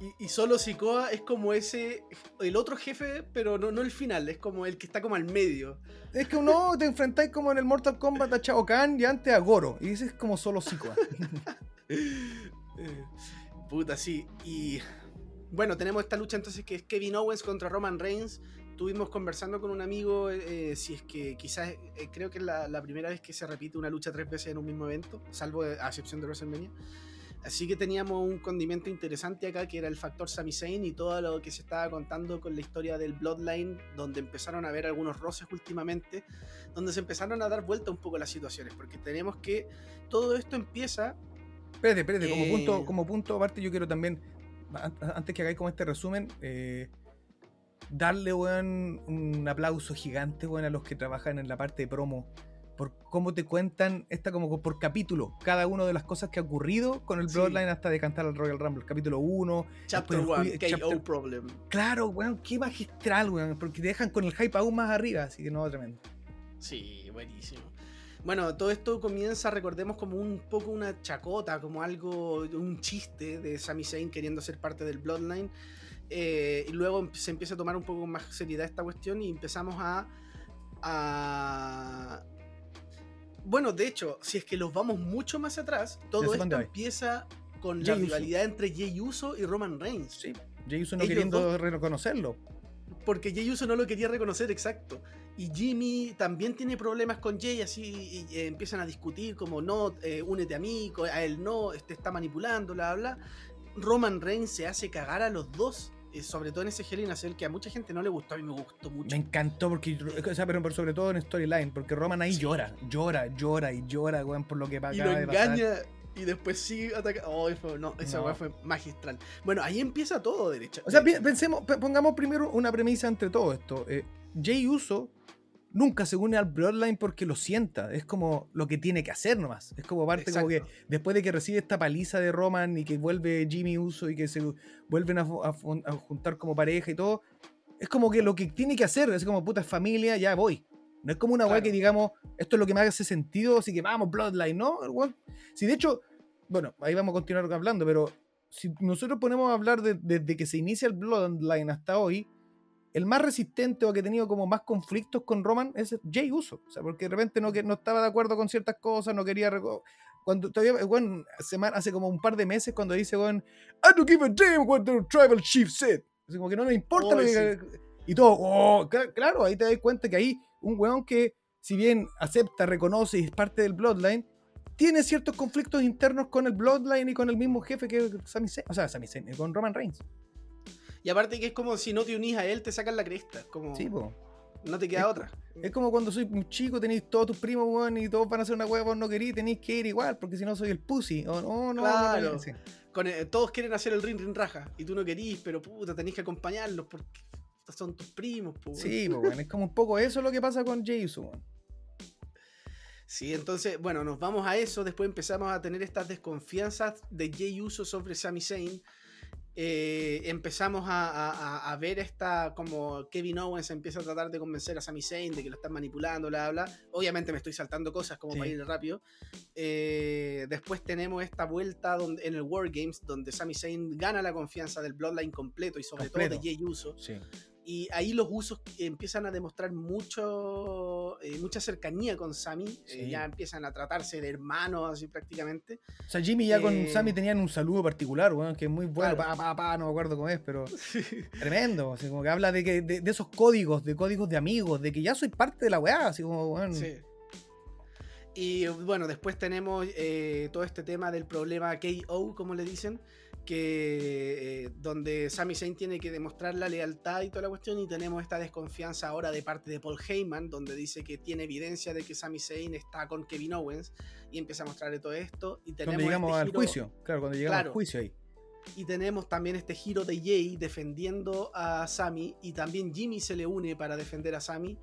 Speaker 2: Y, y solo Sikoa es como ese, el otro jefe, pero no, no el final, es como el que está como al medio.
Speaker 1: Es que no, te enfrentáis como en el Mortal Kombat a Shao Kahn y antes a Goro. Y dices como solo Sikoa.
Speaker 2: Puta, sí. Y bueno, tenemos esta lucha entonces que es Kevin Owens contra Roman Reigns. Estuvimos conversando con un amigo eh, si es que quizás eh, creo que es la, la primera vez que se repite una lucha tres veces en un mismo evento, salvo a excepción de WrestleMania. Así que teníamos un condimento interesante acá que era el factor Sami Zayn y todo lo que se estaba contando con la historia del Bloodline, donde empezaron a haber algunos roces últimamente, donde se empezaron a dar vuelta un poco las situaciones, porque tenemos que todo esto empieza
Speaker 1: Espérate, espérate, como
Speaker 2: Eh.
Speaker 1: punto, como punto aparte yo quiero también, an- antes que hagáis como este resumen, eh, darle, weón, un aplauso gigante, weón, a los que trabajan en la parte de promo, por cómo te cuentan, esta como por capítulo, cada una de las cosas que ha ocurrido con el
Speaker 2: Sí.
Speaker 1: Bloodline hasta de cantar al Royal Rumble, capítulo 1,
Speaker 2: Chapter
Speaker 1: Después el
Speaker 2: 1,
Speaker 1: ju-
Speaker 2: KO
Speaker 1: chapter-
Speaker 2: Problem.
Speaker 1: claro, weón, qué magistral, weón, porque te dejan con el hype aún más arriba, así que no, tremendo.
Speaker 2: Sí, buenísimo. Bueno, todo esto comienza, recordemos, como un poco una chacota, como algo, un chiste de Sami Zayn queriendo ser parte del Bloodline. Eh, y luego se empieza a tomar un poco más seriedad esta cuestión y empezamos a, a... Bueno, de hecho, si es que los vamos mucho más atrás, todo esto empieza con la
Speaker 1: Uso.
Speaker 2: rivalidad entre Jey Uso y Roman Reigns.
Speaker 1: Sí, Jey Uso no
Speaker 2: Ellos
Speaker 1: queriendo
Speaker 2: dos-
Speaker 1: reconocerlo.
Speaker 2: Porque Jey Uso no lo quería reconocer, exacto. Y Jimmy también tiene problemas con Jay, así y, eh, empiezan a discutir como no, eh, únete a mí, a él no, este está manipulando, bla, bla. Roman Reigns se hace cagar a los dos, eh, sobre todo en ese Hell in a Cell, que a mucha gente no le gustó, a mí me gustó mucho.
Speaker 1: Me encantó porque, o sea, pero, pero sobre todo en storyline, porque Roman ahí
Speaker 2: Sí.
Speaker 1: llora, llora, llora y llora, weón, por lo que
Speaker 2: y
Speaker 1: acaba
Speaker 2: lo
Speaker 1: de pasar.
Speaker 2: engaña y después sigue atacando. Oh, fue- no, esa
Speaker 1: No.
Speaker 2: fue magistral. Bueno, ahí empieza todo, derecha.
Speaker 1: O sea, pensemos, pe- pongamos primero una premisa entre todo esto. Eh, Jay Uso nunca se une al Bloodline porque lo sienta. Es como lo que tiene que hacer nomás. Es como parte como que
Speaker 2: Exacto.
Speaker 1: después de que recibe esta paliza de Roman y que vuelve Jimmy Uso y que se vuelven a, juntar como pareja y todo. Es como que lo que tiene que hacer, es como puta familia, ya voy. No es como una weá
Speaker 2: Claro.
Speaker 1: que digamos, esto es lo que me hace sentido, así que vamos, Bloodline, ¿no? Si de hecho, bueno, ahí vamos a continuar hablando, pero si nosotros ponemos a hablar de- desde que se inicia el Bloodline hasta hoy, el más resistente o que ha tenido como más conflictos con Roman es Jay Uso. O sea, porque de repente no, que- no estaba de acuerdo con ciertas cosas, no quería. Cuando todavía, bueno, semana, hace como un par de meses, cuando dice, bueno, I don't give a damn what the tribal chief said. Así como que no me importa lo
Speaker 2: Oh,
Speaker 1: que. Y todo, oh, cla- claro, ahí te das cuenta que hay un weón que, si bien acepta, reconoce y es parte del Bloodline, tiene ciertos conflictos internos con el Bloodline y con el mismo jefe que Sami Zayn, o sea, Sami Zayn, eh, con Roman Reigns.
Speaker 2: Y aparte que es como si no te unís a él, te sacan la cresta. Como
Speaker 1: Sí, po.
Speaker 2: no te queda
Speaker 1: Es-
Speaker 2: otra.
Speaker 1: Es como cuando soy un chico, tenéis todos tus primos, weón, y todos van a hacer una hueá, vos no querís, tenéis que ir igual, porque si no soy el pussy. O no, no,
Speaker 2: Claro.
Speaker 1: no, sí.
Speaker 2: Con, eh, todos quieren hacer el rin rin raja y tú no querís, pero puta, tenés que acompañarlos porque son tus primos. po,
Speaker 1: Sí, po, weón, es como un poco eso lo que pasa con weón.
Speaker 2: Sí, entonces, bueno, nos vamos a eso. Después empezamos a tener estas desconfianzas de Jay Uso sobre Sami Zayn. Eh, empezamos a, a- a ver esta como Kevin Owens empieza a tratar de convencer a Sami Zayn de que lo están manipulando, bla, bla. Obviamente me estoy saltando cosas como
Speaker 1: Sí.
Speaker 2: para ir rápido. Eh, después tenemos esta vuelta donde, en el War Games donde Sami Zayn gana la confianza del Bloodline completo y sobre
Speaker 1: Completo.
Speaker 2: todo de Jay Uso.
Speaker 1: Sí.
Speaker 2: Y ahí los usos empiezan a demostrar mucho, eh, mucha cercanía con Sami. eh, ya empiezan a tratarse de hermanos, así prácticamente.
Speaker 1: O sea, Jimmy ya con
Speaker 2: Eh,
Speaker 1: Sammy tenían un saludo particular, weón, que es muy bueno.
Speaker 2: Claro.
Speaker 1: Pa, pa, pa, no me acuerdo cómo es, pero tremendo. Así como que habla de, que, de, de esos códigos, de códigos de amigos, de que ya soy parte de la weá. Así como, weón.
Speaker 2: Sí. Y bueno, después tenemos todo este tema del problema KO, como le dicen, que eh, donde Sami Zayn tiene que demostrar la lealtad y toda la cuestión, y tenemos esta desconfianza ahora de parte de Paul Heyman, donde dice que tiene evidencia de que Sami Zayn está con Kevin Owens, y empieza a mostrarle todo esto. Y tenemos
Speaker 1: Cuando llegamos
Speaker 2: este
Speaker 1: al
Speaker 2: giro-
Speaker 1: juicio. Claro, cuando llegamos
Speaker 2: Claro.
Speaker 1: al juicio ahí.
Speaker 2: Y tenemos también este giro de Jay defendiendo a Sami. Y también Jimmy se le une para defender a Sami.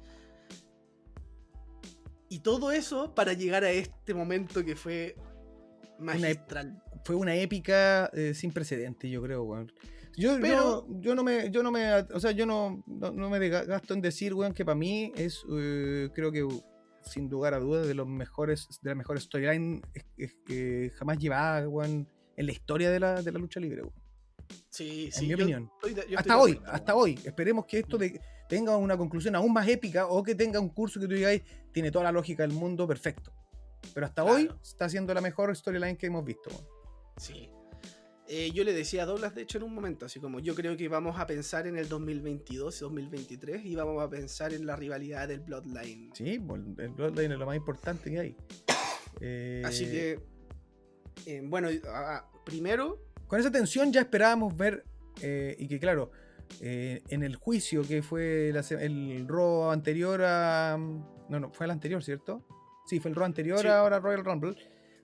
Speaker 2: Y todo eso para llegar a este momento que fue magistral.
Speaker 1: Fue una épica eh, sin precedentes, yo creo, weón. Yo,
Speaker 2: Pero-
Speaker 1: yo, no me, yo no me, o sea, yo no, no, no me gasto en decir, weón, que para mí es, eh, creo que sin lugar a dudas, de los mejores, de las mejores storylines eh, que jamás llevadas, weón, en la historia de la, de la lucha libre, weón.
Speaker 2: Sí, sí.
Speaker 1: mi opinión.
Speaker 2: estoy estoy
Speaker 1: hasta
Speaker 2: de
Speaker 1: hoy, hasta hoy. Esperemos que esto de- tenga una conclusión aún más épica o que tenga un curso que tú digáis, tiene toda la lógica del mundo, perfecto. Pero hasta hoy
Speaker 2: Claro.
Speaker 1: está siendo la mejor storyline que hemos visto. weón.
Speaker 2: Sí. Eh, yo le decía a Douglas, de hecho, en un momento, así como yo creo que vamos a pensar en el 2022 y 2023 y vamos a pensar en la rivalidad del Bloodline.
Speaker 1: Sí, el Bloodline es lo más importante que hay. Eh,
Speaker 2: Así que, eh, bueno, a- a- primero,
Speaker 1: Con esa tensión ya esperábamos ver, y que claro, en el juicio que fue la el Raw anterior a... No, no, fue el anterior, ¿cierto? Sí, fue el Raw anterior
Speaker 2: Sí.
Speaker 1: ahora a Royal Rumble,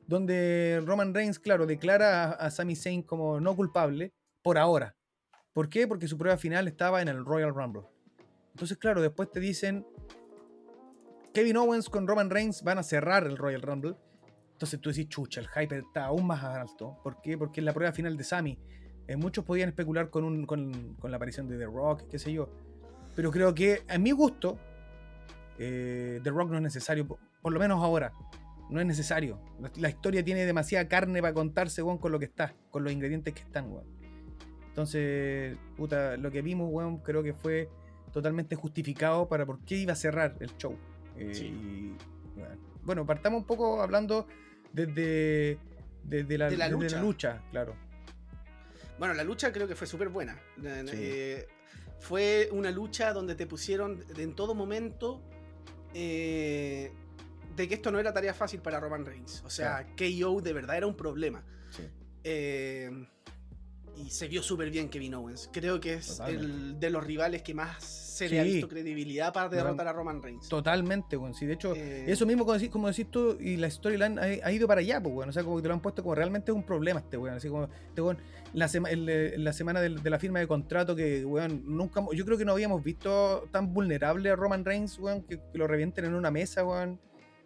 Speaker 1: donde Roman Reigns, claro, declara a, a Sami Zayn como no culpable por ahora. ¿Por qué? Porque su prueba final estaba en el Royal Rumble. Entonces, claro, después te dicen Kevin Owens con Roman Reigns van a cerrar el Royal Rumble. Entonces tú decís, chucha, el hype está aún más alto. ¿Por qué? Porque en la prueba final de Sami, eh, muchos podían especular con, un, con, la aparición de The Rock, qué sé yo. Pero creo que, a mi gusto, eh, The Rock no es necesario, por lo menos ahora. No es necesario. La, historia tiene demasiada carne para contarse, weón, con lo que está, con los ingredientes que están, weón. Entonces, puta, lo que vimos, weón, creo que fue totalmente justificado para por qué iba a cerrar el show. Eh,
Speaker 2: Sí.
Speaker 1: y, bueno, bueno, partamos un poco hablando desde, desde la,
Speaker 2: De la
Speaker 1: desde
Speaker 2: lucha.
Speaker 1: lucha, claro.
Speaker 2: Bueno, la lucha creo que fue súper buena. Eh,
Speaker 1: Sí.
Speaker 2: eh, fue una lucha donde te pusieron en todo momento eh, de que esto no era tarea fácil para Roman Reigns. O sea, KO de verdad era un problema.
Speaker 1: Sí.
Speaker 2: Eh, y se vio súper bien Kevin Owens. Creo que es
Speaker 1: Totalmente.
Speaker 2: el de los rivales que más se le ha visto credibilidad para derrotar a Roman Reigns.
Speaker 1: Totalmente, weón. Sí, de hecho,
Speaker 2: Eh,
Speaker 1: Eso mismo, como decís, como decís tú, y la storyline ha, ha ido para allá, pues, weón. O sea, como que te lo han puesto como realmente es un problema este weón. Así como, este weón, la, sema- el, la semana de la firma de contrato, que, weón, nunca, yo creo que no habíamos visto tan vulnerable a Roman Reigns, weón, que, que lo revienten en una mesa, weón.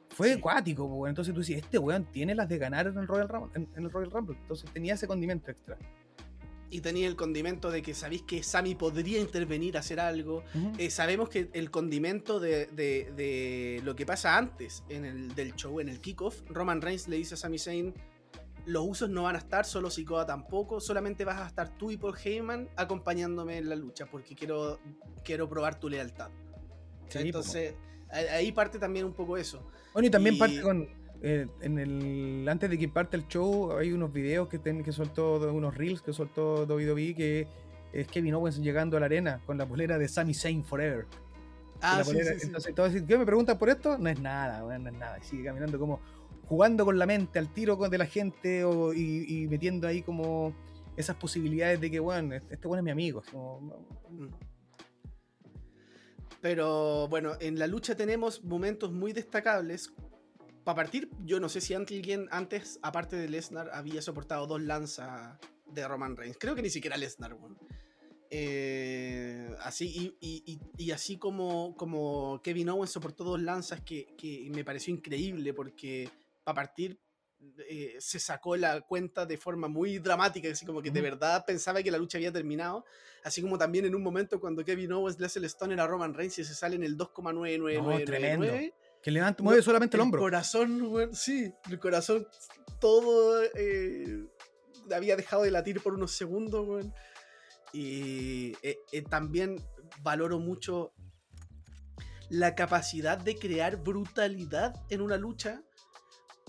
Speaker 1: Fue acuático, pues, weón. Entonces tú decís, este weón tiene las de ganar en el Royal Rumble. En, en el Royal Rumble. Entonces tenía ese condimento extra.
Speaker 2: y tenía el condimento de que sabéis que Sami podría intervenir hacer algo. Eh, sabemos que el condimento de, de- de lo que pasa antes en el, del show, en el kickoff, Roman Reigns le dice a Sami Zayn, los usos no van a estar, solo Sikoa tampoco, solamente vas a estar tú y Paul Heyman acompañándome en la lucha, porque quiero, quiero probar tu lealtad.
Speaker 1: Sí,
Speaker 2: Entonces, ahí parte también un poco eso.
Speaker 1: Bueno, y también
Speaker 2: Y-
Speaker 1: parte con. eh, en el, antes de que parte el show, hay unos videos que, ten- que soltó, unos reels que soltó WWE que es Kevin Owens llegando a la arena con la polera de Sami Zayn Forever.
Speaker 2: Ah, sí,
Speaker 1: polera-
Speaker 2: sí.
Speaker 1: Entonces, ¿qué me preguntan por esto? No es nada, weón, no es nada. Y sigue caminando como jugando con la mente, al tiro de la gente o- y, y metiendo ahí como esas posibilidades de que, bueno, este este weón es mi amigo. como.
Speaker 2: Pero bueno, en la lucha tenemos momentos muy destacables. Para partir, yo no sé si alguien antes, aparte de Lesnar, había soportado dos lanzas de Roman Reigns. Creo que ni siquiera Lesnar, weón. Eh, así, y, así como, como Kevin Owens soportó dos lanzas que, me pareció increíble porque para partir eh, se sacó la cuenta de forma muy dramática, así como que de verdad pensaba que la lucha había terminado, así como también en un momento cuando Kevin Owens le hace el stoner a Roman Reigns y se sale en el 2,999.
Speaker 1: que levanta, mueve solamente el, hombro.
Speaker 2: El corazón, sí, el corazón todo eh, había dejado de latir por unos segundos, güey. Y eh, eh, también valoro mucho la capacidad de crear brutalidad en una lucha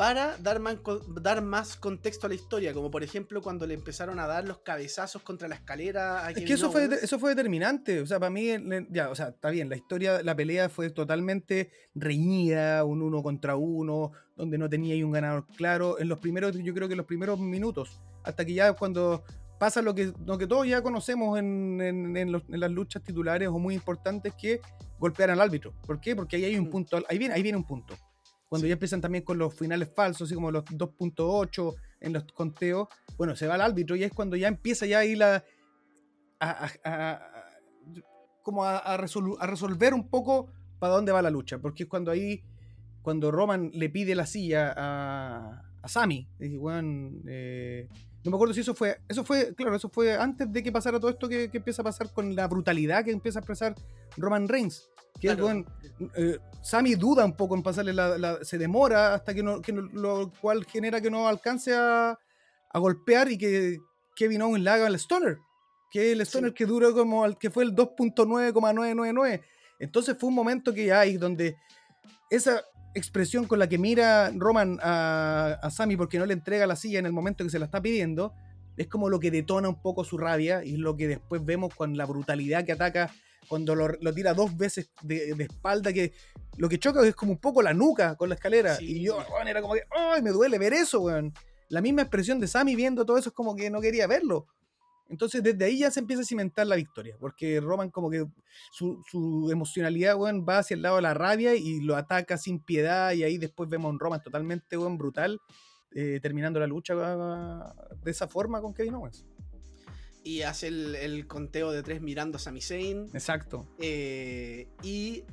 Speaker 2: para dar más, dar más contexto a la historia, como por ejemplo cuando le empezaron a dar los cabezazos contra la escalera.
Speaker 1: es que eso fue, eso fue determinante, o sea, para mí, ya, o sea, está bien, la historia, la pelea fue totalmente reñida, un uno contra uno, donde no tenía un ganador claro, en los primeros, yo creo que en los primeros minutos, hasta que ya cuando pasa lo que, lo que todos ya conocemos en, las luchas titulares o muy importantes que golpear al árbitro. ¿Por qué? Porque ahí hay un mm. punto, ahí viene, ahí viene un punto. Cuando ya empiezan también con los finales falsos, así como los 2.8 en los conteos, bueno, se va al árbitro y es cuando ya empieza ya ahí la... como a, resolver un poco para dónde va la lucha, porque es cuando ahí, cuando Roman le pide la silla a, a Sammy, dice, bueno, eh, no me acuerdo si eso fue. Eso fue, claro, eso fue antes de que pasara todo esto que, empieza a pasar con la brutalidad que empieza a expresar Roman Reigns. Que bueno, eh, Sammy duda un poco en pasarle la, se demora hasta que no, que lo cual genera que no alcance a, a golpear y que Kevin Owens le haga el Stoner. Que el Stoner que duró como al que fue el 2.9,999. Entonces fue un momento que hay donde esa expresión con la que mira Roman a, a Sammy porque no le entrega la silla en el momento que se la está pidiendo, es como lo que detona un poco su rabia y es lo que después vemos con la brutalidad que ataca cuando lo, tira dos veces de, espalda, que lo que choca es como un poco la nuca con la escalera. Y yo, era como que, ¡ay, me duele ver eso, weón! La misma expresión de Sammy viendo todo eso es como que no quería verlo. Entonces desde ahí ya se empieza a cimentar la victoria, porque Roman como que su, emocionalidad, va hacia el lado de la rabia y lo ataca sin piedad y ahí después vemos a un Roman totalmente, brutal, eh, terminando la lucha de esa forma con Kevin Owens.
Speaker 2: Y hace el, conteo de tres mirando a Sami Zayn.
Speaker 1: Exacto.
Speaker 2: Eh, y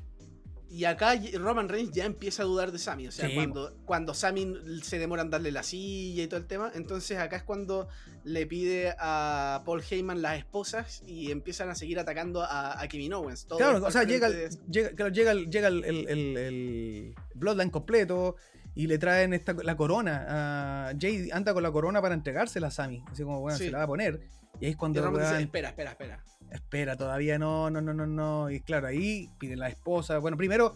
Speaker 2: y acá Roman Reigns ya empieza a dudar de Sami. O sea, cuando, cuando Sami se demora en darle la silla y todo el tema. Entonces acá es cuando le pide a Paul Heyman las esposas y empiezan a seguir atacando a, Kevin Owens.
Speaker 1: claro, o sea, llega, llega, llega, llega el, el, Bloodline completo y le traen esta, la corona. Jay anda con la corona para entregársela a Sami. Así como, bueno, se la va a poner. Y ahí es cuando.
Speaker 2: espera, espera, espera
Speaker 1: espera, todavía no, no, no, no, no. Y claro, ahí piden la esposa. Bueno, primero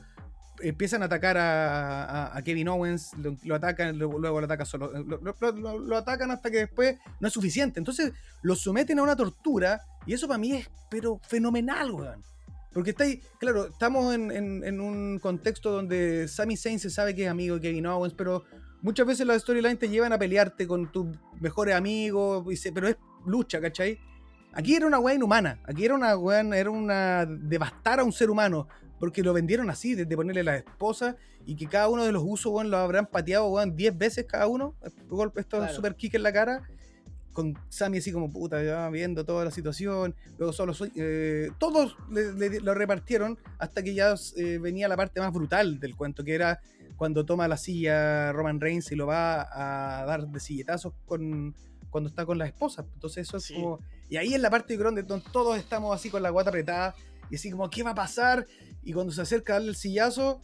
Speaker 1: empiezan a atacar a, Kevin Owens, lo, atacan, luego lo atacan solo. Lo, atacan hasta que después no es suficiente. Entonces lo someten a una tortura y eso para mí es pero fenomenal, weón. Porque está ahí, claro, estamos en, un contexto donde Sami Zayn se sabe que es amigo de Kevin Owens, pero muchas veces las storylines te llevan a pelearte con tus mejores amigos, pero es lucha, ¿cachai? Aquí era una weá inhumana. Aquí era una weá, era una. devastar a un ser humano. Porque lo vendieron así, desde ponerle la esposa y que cada uno de los usos, weón, lo habrán pateado, weón, 10 veces cada uno. Golpe, esto super kick en la cara. Con Sammy así como puta, ya viendo toda la situación. Luego solo soy. Eh, todos lo repartieron hasta que ya eh, venía la parte más brutal del cuento, que era cuando toma la silla Roman Reigns y lo va a dar de silletazos con cuando está con la esposa. Entonces eso es como... Y ahí en la parte de donde todos estamos así con la guata apretada y así como, ¿qué va a pasar? Y cuando se acerca a darle el sillazo,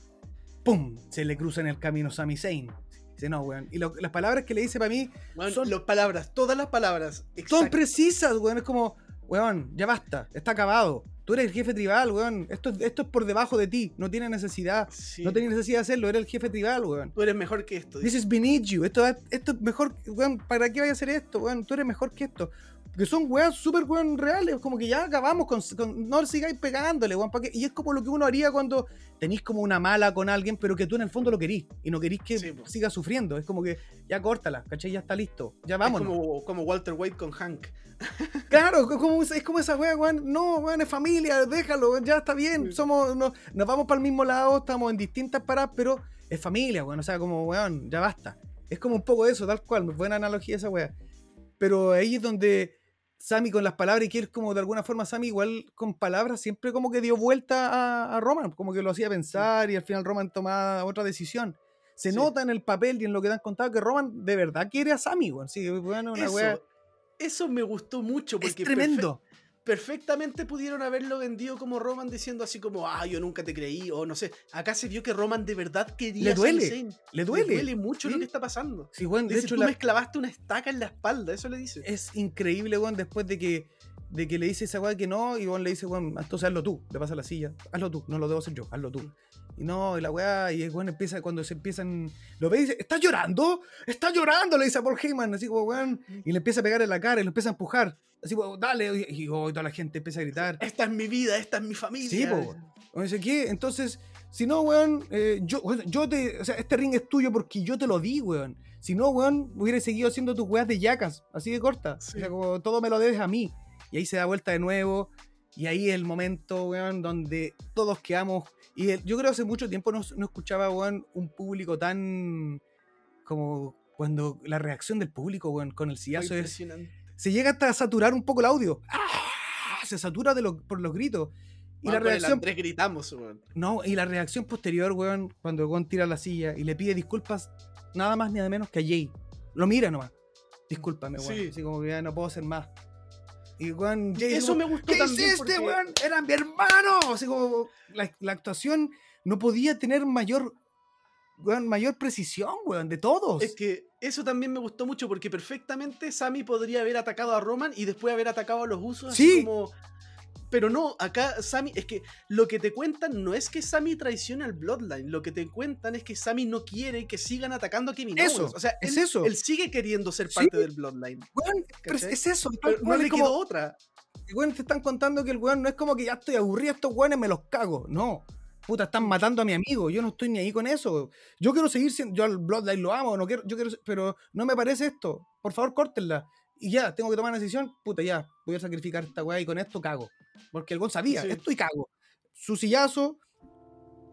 Speaker 1: ¡pum! Se le cruza en el camino Sami Zayn. Dice, no, weón. Y las palabras que le dice para mí
Speaker 2: son... Las palabras, todas las palabras.
Speaker 1: Son precisas, weón. Es como, weón, ya basta, está acabado. Tú eres el jefe tribal, weón. Esto, esto es por debajo de ti. No tiene necesidad. No tiene necesidad de hacerlo. Eres el jefe tribal, weón.
Speaker 2: Tú eres mejor que esto.
Speaker 1: This is beneath you. Esto, esto es mejor. Weón, ¿para qué vaya a hacer esto, weón? Tú eres mejor que esto. Que son weón súper weón reales. Como que ya acabamos con. no sigáis pegándole, weón. Y es como lo que uno haría cuando tenéis como una mala con alguien, pero que tú en el fondo lo querís. Y no querís que siga sufriendo. Es como que ya córtala, ¿cachai? Ya está listo. Ya vamos.
Speaker 2: Es como, como Walter White con Hank.
Speaker 1: Claro, es como esa wea, weón. No, weón, es familia, déjalo, ya está bien. Somos, nos vamos para el mismo lado, estamos en distintas paradas, pero es familia, weón. O sea, como, weón, ya basta. Es como un poco eso, tal cual. Buena analogía esa wea. Pero ahí es donde Sammy con las palabras y que él como de alguna forma Sammy igual con palabras siempre como que dio vuelta a, a Roman, como que lo hacía pensar y al final Roman tomaba otra decisión. Se
Speaker 2: Sí.
Speaker 1: nota en el papel y en lo que te han contado que Roman de verdad quiere a Sammy, weón. Sí, bueno, una
Speaker 2: Eso,
Speaker 1: wea-
Speaker 2: eso me gustó mucho
Speaker 1: Es
Speaker 2: porque perfe-
Speaker 1: tremendo.
Speaker 2: Perfectamente pudieron haberlo vendido como Roman diciendo así como, ah, yo nunca te creí, o no sé. Acá se vio que Roman de verdad quería
Speaker 1: Le duele. Le duele.
Speaker 2: Le duele mucho lo que está pasando.
Speaker 1: Sí,
Speaker 2: Le
Speaker 1: de
Speaker 2: dice,
Speaker 1: hecho
Speaker 2: tú
Speaker 1: la-
Speaker 2: me clavaste una estaca en la espalda, eso le dice.
Speaker 1: es increíble, weón, después de que, de que le dice esa weá que no, y weón le dice, weón, entonces hazlo tú, le pasa la silla, hazlo tú, no lo debo hacer yo, hazlo tú. Y no, y la weá, y el weón empieza, cuando se empiezan, lo ve y dice, ¿estás llorando? ¿Estás llorando? Le dice a Paul Heyman, así como, weón, y le empieza a pegar en la cara y lo empieza a empujar, así como, dale, y, y, oh, toda la gente empieza a gritar.
Speaker 2: Esta es mi vida, esta es mi familia.
Speaker 1: Sí, po, dice, ¿qué? Entonces, si no, weón, eh, yo, yo te. O sea, este ring es tuyo porque yo te lo di, weón. Si no, weón, hubiera seguido haciendo tus weas de yacas, así de corta.
Speaker 2: Sí.
Speaker 1: O sea, como todo me lo debes a mí. Y ahí se da vuelta de nuevo. Y ahí es el momento, weón, donde todos quedamos. Y el- yo creo que hace mucho tiempo no, no escuchaba, weón, un público tan. como cuando la reacción del público, weón, con el sillazo es se llega hasta a saturar un poco el audio. ¡Ah! Se satura de lo- por los gritos. Y la reacción.
Speaker 2: Andrés gritamos, weón.
Speaker 1: No, y la reacción posterior, weón, cuando weón tira la silla y le pide disculpas, nada más ni nada menos que a Jay. Lo mira nomás. Discúlpame, weón.
Speaker 2: Sí.
Speaker 1: Así como que ya no puedo hacer más. Y.
Speaker 2: Eso
Speaker 1: como,
Speaker 2: me gustó
Speaker 1: ¿Qué
Speaker 2: también
Speaker 1: hiciste,
Speaker 2: porque-
Speaker 1: weón? Era mi hermano. Como la, la actuación no podía tener mayor, weón, mayor precisión, weón, de todos.
Speaker 2: Es que eso también me gustó mucho porque perfectamente Sammy podría haber atacado a Roman y después haber atacado a los usos. así
Speaker 1: Sí.
Speaker 2: como... Pero no, acá Sammy, es que lo que te cuentan no es que Sammy traicione al Bloodline, lo que te cuentan es que Sammy no quiere que sigan atacando a Kevin
Speaker 1: Eso,
Speaker 2: Owens. O sea,
Speaker 1: es
Speaker 2: él,
Speaker 1: eso.
Speaker 2: él sigue queriendo ser
Speaker 1: Sí.
Speaker 2: parte del Bloodline.
Speaker 1: Weón, pero es, eso.
Speaker 2: Pero no le
Speaker 1: como-
Speaker 2: quedó otra.
Speaker 1: Y weón, te están contando que el weón no es como que ya estoy aburrido, estos weones me los cago. No. Puta, están matando a mi amigo. Yo no estoy ni ahí con eso. Yo quiero seguir siendo. Yo al Bloodline lo amo, no quiero, yo quiero, pero no me parece esto. Por favor, córtenla. Y ya, tengo que tomar una decisión. Puta, ya, voy a sacrificar esta weá y con esto cago. Porque el weón sabía,
Speaker 2: Sí.
Speaker 1: esto y cago. Su sillazo,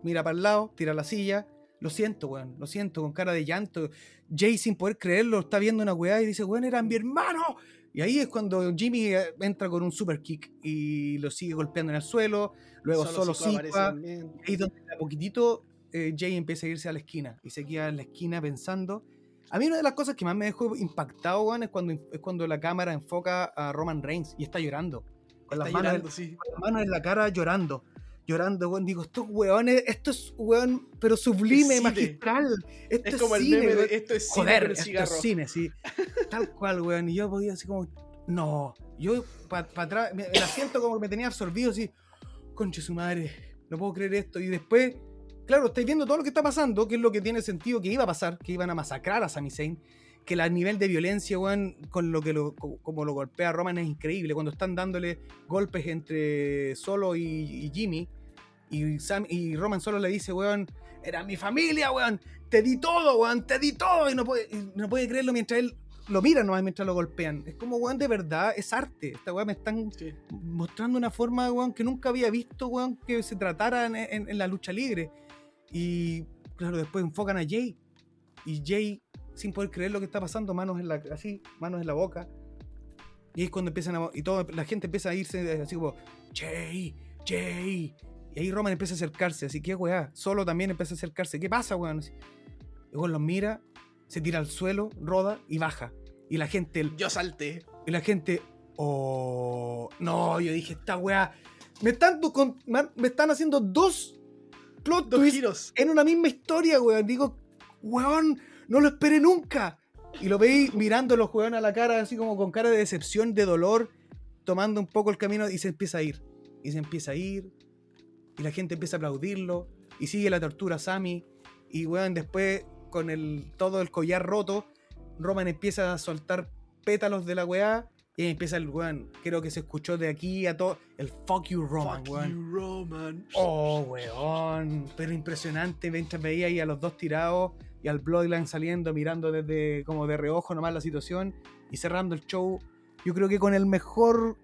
Speaker 1: mira para el lado, tira la silla. Lo siento, weón, lo siento, con cara de llanto. Jay, sin poder creerlo, está viendo una weá y dice, weón, era mi hermano. Y ahí es cuando Jimmy eh, entra con un super kick y lo sigue golpeando en el suelo. Luego solo,
Speaker 2: aparece
Speaker 1: Sika.
Speaker 2: también.
Speaker 1: Ahí donde de a poquitito eh, Jay empieza a irse a la esquina y se queda en la esquina pensando. A mí una de las cosas que más me dejó impactado, weón, es cuando, es cuando la cámara enfoca a Roman Reigns y está llorando. Con las, manos,
Speaker 2: sí.
Speaker 1: con las manos en la cara llorando. Llorando, weón. Digo, estos weones, esto es weón, pero sublime,
Speaker 2: cine.
Speaker 1: magistral. Esto
Speaker 2: Es
Speaker 1: es,
Speaker 2: como el
Speaker 1: cine,
Speaker 2: meme de esto es cine
Speaker 1: Joder, esto
Speaker 2: cigarro.
Speaker 1: es cine, sí. Tal cual, weón. Y yo podía así como, no. Yo para atrás, me, el asiento como que me tenía absorbido así, conche su madre, no puedo creer esto. Y después, claro, estáis viendo todo lo que está pasando, que es lo que tiene sentido que iba a pasar, que iban a masacrar a Sami Zayn. Que el nivel de violencia, weón, con lo que lo, co- como lo golpea Roman es increíble. Cuando están dándole golpes entre Solo y, y Jimmy, y, Sam, y Roman solo le dice, weón, era mi familia, weón, te di todo, weón, te di todo. Y no puede, y no puede creerlo mientras él lo mira nomás mientras lo golpean. Es como, weón, de verdad, es arte. Esta weón me están
Speaker 2: Sí.
Speaker 1: mostrando una forma, weón, que nunca había visto, weón, que se tratara en, en- en la lucha libre. Y, claro, después enfocan a Jay. Y Jay, sin poder creer lo que está pasando, manos en la, así, manos en la boca. Y ahí es cuando empiezan a... Y toda la gente empieza a irse así como, Jay, Jay. Y ahí Roman empieza a acercarse, así que, weá, solo también empieza a acercarse. ¿Qué pasa, weón? Weón los mira, se tira al suelo, roda y baja. Y la gente, el-
Speaker 2: Yo salté.
Speaker 1: y la gente, oh, no, yo dije, esta weá, me están, du- con- man- me están haciendo dos plot
Speaker 2: Dos
Speaker 1: twists
Speaker 2: giros.
Speaker 1: en una misma historia, weón. Digo, weón, no lo esperé nunca. Y lo veis mirándolo, weón, a la cara, así como con cara de decepción, de dolor, tomando un poco el camino y se empieza a ir. Y se empieza a ir. Y la gente empieza a aplaudirlo. Y sigue la tortura a Sammy. Y, weón, después, con el, todo el collar roto, Roman empieza a soltar pétalos de la weá. Y ahí empieza el weón. Creo que se escuchó de aquí a todo. El fuck you, Roman,
Speaker 2: Fuck
Speaker 1: weón.
Speaker 2: you, Roman.
Speaker 1: Oh, weón. Pero impresionante mientras veía ahí a los dos tirados y al Bloodline saliendo, mirando desde como de reojo nomás la situación y cerrando el show. Yo creo que con el mejor.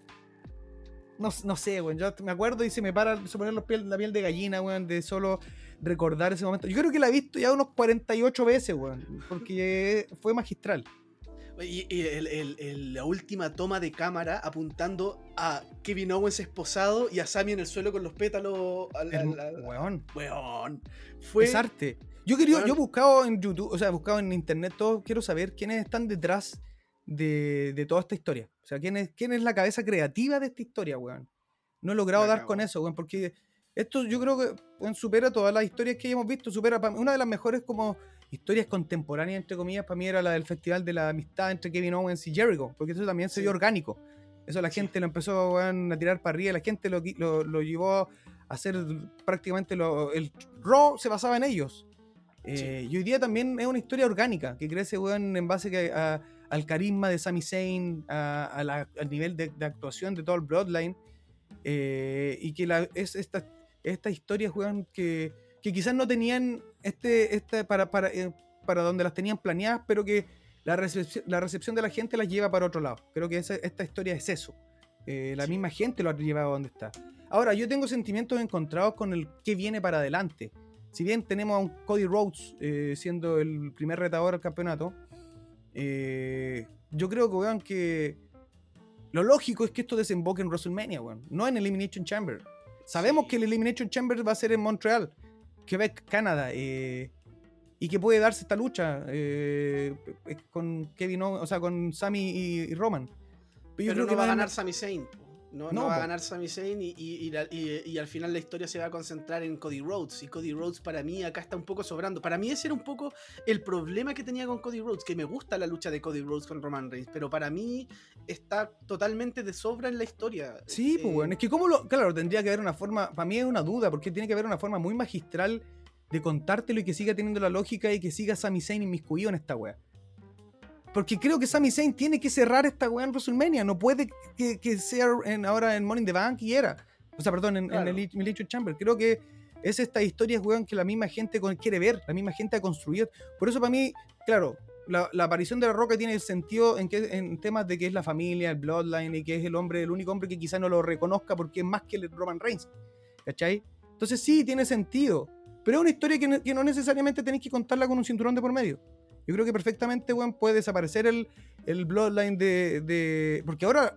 Speaker 1: No, no sé, weón. Yo me acuerdo y se me para se pone los piel- la piel de gallina, weón, de solo recordar ese momento. Yo creo que la he visto ya unos 48 veces, weón. Porque fue magistral.
Speaker 2: Y, y el- el- el- la última toma de cámara apuntando a Kevin Owens esposado y a Sammy en el suelo con los pétalos. al- al- al-
Speaker 1: weón,
Speaker 2: Weón. Fue.
Speaker 1: es arte. Yo quería,
Speaker 2: Weón.
Speaker 1: yo he buscado en YouTube, o sea, he buscado en internet todo, quiero saber quiénes están detrás de, de toda esta historia. O sea, quién es, quién es la cabeza creativa de esta historia, weón. No he logrado
Speaker 2: La
Speaker 1: dar con
Speaker 2: cagó.
Speaker 1: eso, weón, porque esto yo creo que weón, supera todas las historias que hemos visto, supera una de las mejores como historias contemporáneas, entre comillas, para mí era la del Festival de la Amistad entre Kevin Owens y Jericho, porque eso también se
Speaker 2: Sí.
Speaker 1: dio orgánico. Eso la
Speaker 2: Sí.
Speaker 1: gente lo empezó a tirar para arriba, la gente lo, lo, lo llevó a hacer prácticamente lo, el Raw se basaba en ellos. Eh, Y hoy día también es una historia orgánica que crece en base que a- al carisma de Sami Zayn, a- a la- al nivel de, de actuación de todo el Bloodline. eh, y que la, es esta, estas historias weón, que, que quizás no tenían este, este para, para, eh, para donde las tenían planeadas, pero que la recepción, la recepción de la gente las lleva para otro lado. Creo que esa- esta historia es eso. Eh, la
Speaker 2: Sí.
Speaker 1: misma gente lo ha llevado a donde está. Ahora, yo tengo sentimientos encontrados con el que viene para adelante. Si bien tenemos a un Cody Rhodes eh, siendo el primer retador al campeonato, eh, yo creo que, weón, que lo lógico es que esto desemboque en WrestleMania, weón, no en Elimination Chamber. Sabemos
Speaker 2: Sí.
Speaker 1: que el Elimination Chamber va a ser en Montreal, Quebec, Canadá, eh, y que puede darse esta lucha eh, con Kevin, o sea, con Sammy y, y Roman. Pero yo creo
Speaker 2: no
Speaker 1: que
Speaker 2: va a ganar Sami Zayn. No, no
Speaker 1: No,
Speaker 2: va a ganar Sami Zayn y, y- y la- y- y al final la historia se va a concentrar en Cody Rhodes. Y Cody Rhodes para mí acá está un poco sobrando. Para mí ese era un poco el problema que tenía con Cody Rhodes, que me gusta la lucha de Cody Rhodes con Roman Reigns, pero para mí está totalmente de sobra en la historia.
Speaker 1: Sí, pues
Speaker 2: Eh,
Speaker 1: bueno, es que como lo, claro, tendría que haber una forma, para mí es una duda, porque tiene que haber una forma muy magistral de contártelo y que siga teniendo la lógica y que siga Sami Zayn inmiscuido en esta wea. Porque creo que Sami Zayn tiene que cerrar esta wea en WrestleMania, no puede que, que sea en- ahora en Money in the Bank y era. O sea, perdón, en,
Speaker 2: Claro.
Speaker 1: en el Elimination Chamber. Creo que es esta historia, weón, que la misma gente quiere ver, la misma gente ha construido. Por eso para mí, claro, la, la aparición de La Roca tiene el sentido en, que, en temas de que es la familia, el bloodline y que es el hombre, el único hombre que quizá no lo reconozca porque es más que el Roman Reigns. ¿Cachai? Entonces sí, tiene sentido. Pero es una historia que que no necesariamente tenéis que contarla con un cinturón de por medio. Yo creo que perfectamente, weón, puede desaparecer el, el bloodline de, de- Porque ahora,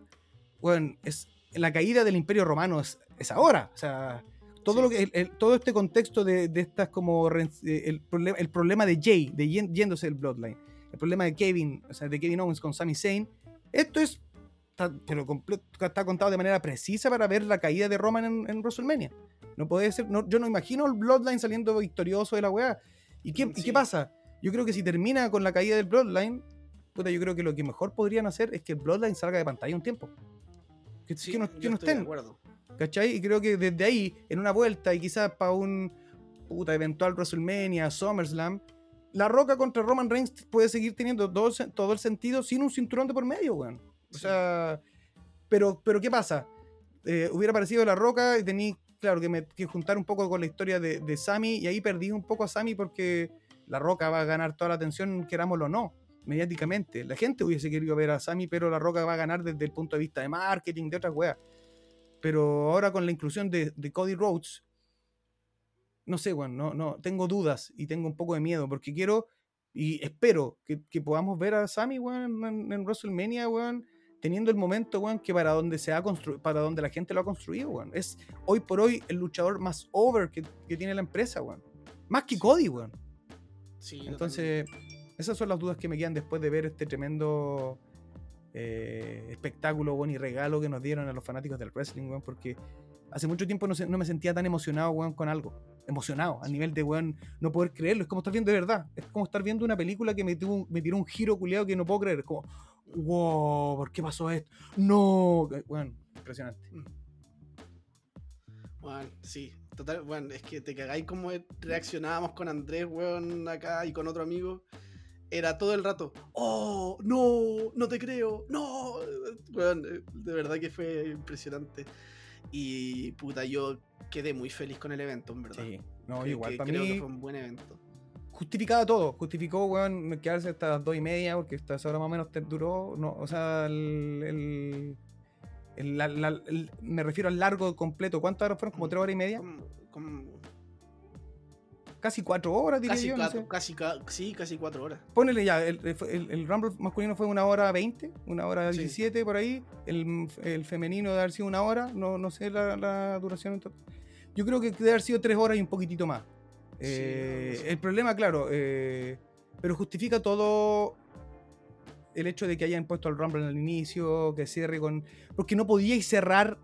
Speaker 1: weón, es la caída del Imperio Romano es, es ahora. O sea, todo,
Speaker 2: Sí.
Speaker 1: lo que, el- el- todo este contexto de, de estas como... eh, El, problema, el problema de Jay, de yéndose el bloodline. El problema de Kevin, o sea, de Kevin Owens con Sami Zayn. Esto es... Está, pero está contado de manera precisa para ver la caída de Roman en, en WrestleMania. No puede ser... no- yo no imagino el bloodline saliendo victorioso de la weá. ¿Y qué, ¿y
Speaker 2: Sí.
Speaker 1: qué pasa? Yo creo que si termina con la caída del Bloodline, puta, yo creo que lo que mejor podrían hacer es que el Bloodline salga de pantalla un tiempo. Que,
Speaker 2: sí,
Speaker 1: que no,
Speaker 2: yo
Speaker 1: que no
Speaker 2: estoy de
Speaker 1: estén,
Speaker 2: acuerdo.
Speaker 1: ¿cachai? Y creo que desde ahí, en una vuelta y quizás para un puta, eventual WrestleMania, SummerSlam, la Roca contra Roman Reigns puede seguir teniendo todo, el sen- todo el sentido sin un cinturón de por medio, weón. O
Speaker 2: Sí.
Speaker 1: sea, pero, pero ¿qué pasa? Eh, hubiera aparecido La Roca y tení, claro, que, me, que juntar un poco con la historia de, de Sammy y ahí perdí un poco a Sammy porque La Roca va a ganar toda la atención, querámoslo o no, mediáticamente. La gente hubiese querido ver a Sammy, pero La Roca va a ganar desde el punto de vista de marketing, de otras weas. Pero ahora con la inclusión de, de Cody Rhodes, no sé, weón, no, no, tengo dudas y tengo un poco de miedo porque quiero y espero que, que podamos ver a Sammy, weón, en, en WrestleMania, weón, teniendo el momento, weón, que para donde se ha constru- para donde la gente lo ha construido, weón. Es hoy por hoy el luchador más over que, que tiene la empresa, weón. Más que Cody, weón.
Speaker 2: Sí,
Speaker 1: Entonces, esas son las dudas que me quedan después de ver este tremendo eh, espectáculo, weón, y regalo que nos dieron a los fanáticos del wrestling, weón, porque hace mucho tiempo no, se- no me sentía tan emocionado, weón, con algo. Emocionado, a nivel de, weón, no poder creerlo. Es como estar viendo de verdad. Es como estar viendo una película que me, tuvo me tiró un giro culiado que no puedo creer. Es como, wow, ¿por qué pasó esto? No, weón, impresionante.
Speaker 2: Bueno, sí, total, bueno, es que te cagáis como reaccionábamos con Andrés, weón, acá y con otro amigo. Era todo el rato, oh, no, no te creo, no. Weón, eh, de verdad que fue impresionante. Y puta, yo quedé muy feliz con el evento, en verdad.
Speaker 1: Sí, no,
Speaker 2: Que-
Speaker 1: igual,
Speaker 2: que
Speaker 1: para
Speaker 2: creo
Speaker 1: mí
Speaker 2: que fue un buen evento.
Speaker 1: justificaba todo. Justificó, weón, quedarse hasta las dos y media, porque hasta esa hora más o menos te duró. No, o sea, el. el- el- la- la- el- me refiero al largo completo. ¿Cuántas horas fueron? ¿Como tres horas y media?
Speaker 2: Como- como-
Speaker 1: casi cuatro horas, diría
Speaker 2: Casi,
Speaker 1: yo. no
Speaker 2: cuatro,
Speaker 1: sé.
Speaker 2: casi, ca- sí, casi cuatro horas.
Speaker 1: Ponele ya, el, el- el Rumble masculino fue una hora 20, una hora
Speaker 2: Sí.
Speaker 1: 17 por ahí. El, el femenino debe haber sido una hora, no, no sé la, la duración. Yo creo que debe haber sido tres horas y un poquitito más. Eh,
Speaker 2: no sé.
Speaker 1: El problema, claro, eh, pero justifica todo el hecho de que hayan puesto al Rumble al inicio, que cierre con. Porque no podíais cerrar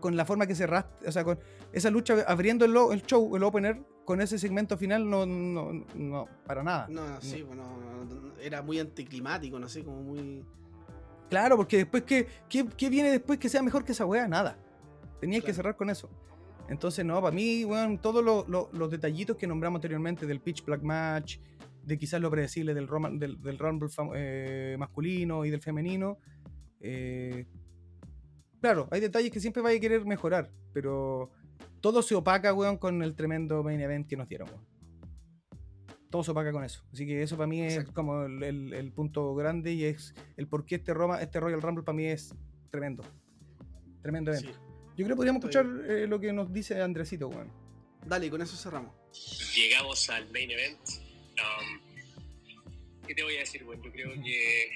Speaker 1: con la forma que cerraste, o sea, con esa lucha abriendo el, el show, el opener, con ese segmento final, no, no, no para nada.
Speaker 2: No, sí, bueno, era muy anticlimático, no sé, como muy.
Speaker 1: Claro, porque después, ¿qué, qué, qué viene después que sea mejor que esa weá? Nada. Tenías que cerrar con eso. Entonces, no, para mí, weón, todos lo- lo- los detallitos que nombramos anteriormente del Pitch Black Match, de quizás lo predecible del, Roma- del, del Rumble eh, masculino y del femenino. eh, claro, hay detalles que siempre vaya a querer mejorar, pero todo se opaca, weón, con el tremendo main event que nos dieron, weón. Todo se opaca con eso. Así que eso para mí es
Speaker 2: Exacto.
Speaker 1: como el, el- el punto grande y es el por qué este, Roma, este Royal Rumble para mí es tremendo. Tremendo evento.
Speaker 2: Sí.
Speaker 1: Yo creo que podríamos
Speaker 2: Estoy-
Speaker 1: escuchar eh, lo que nos dice Andresito, weón.
Speaker 2: Dale, con eso cerramos.
Speaker 3: llegamos al main event. Um, ¿Qué te voy a decir? Bueno, yo creo que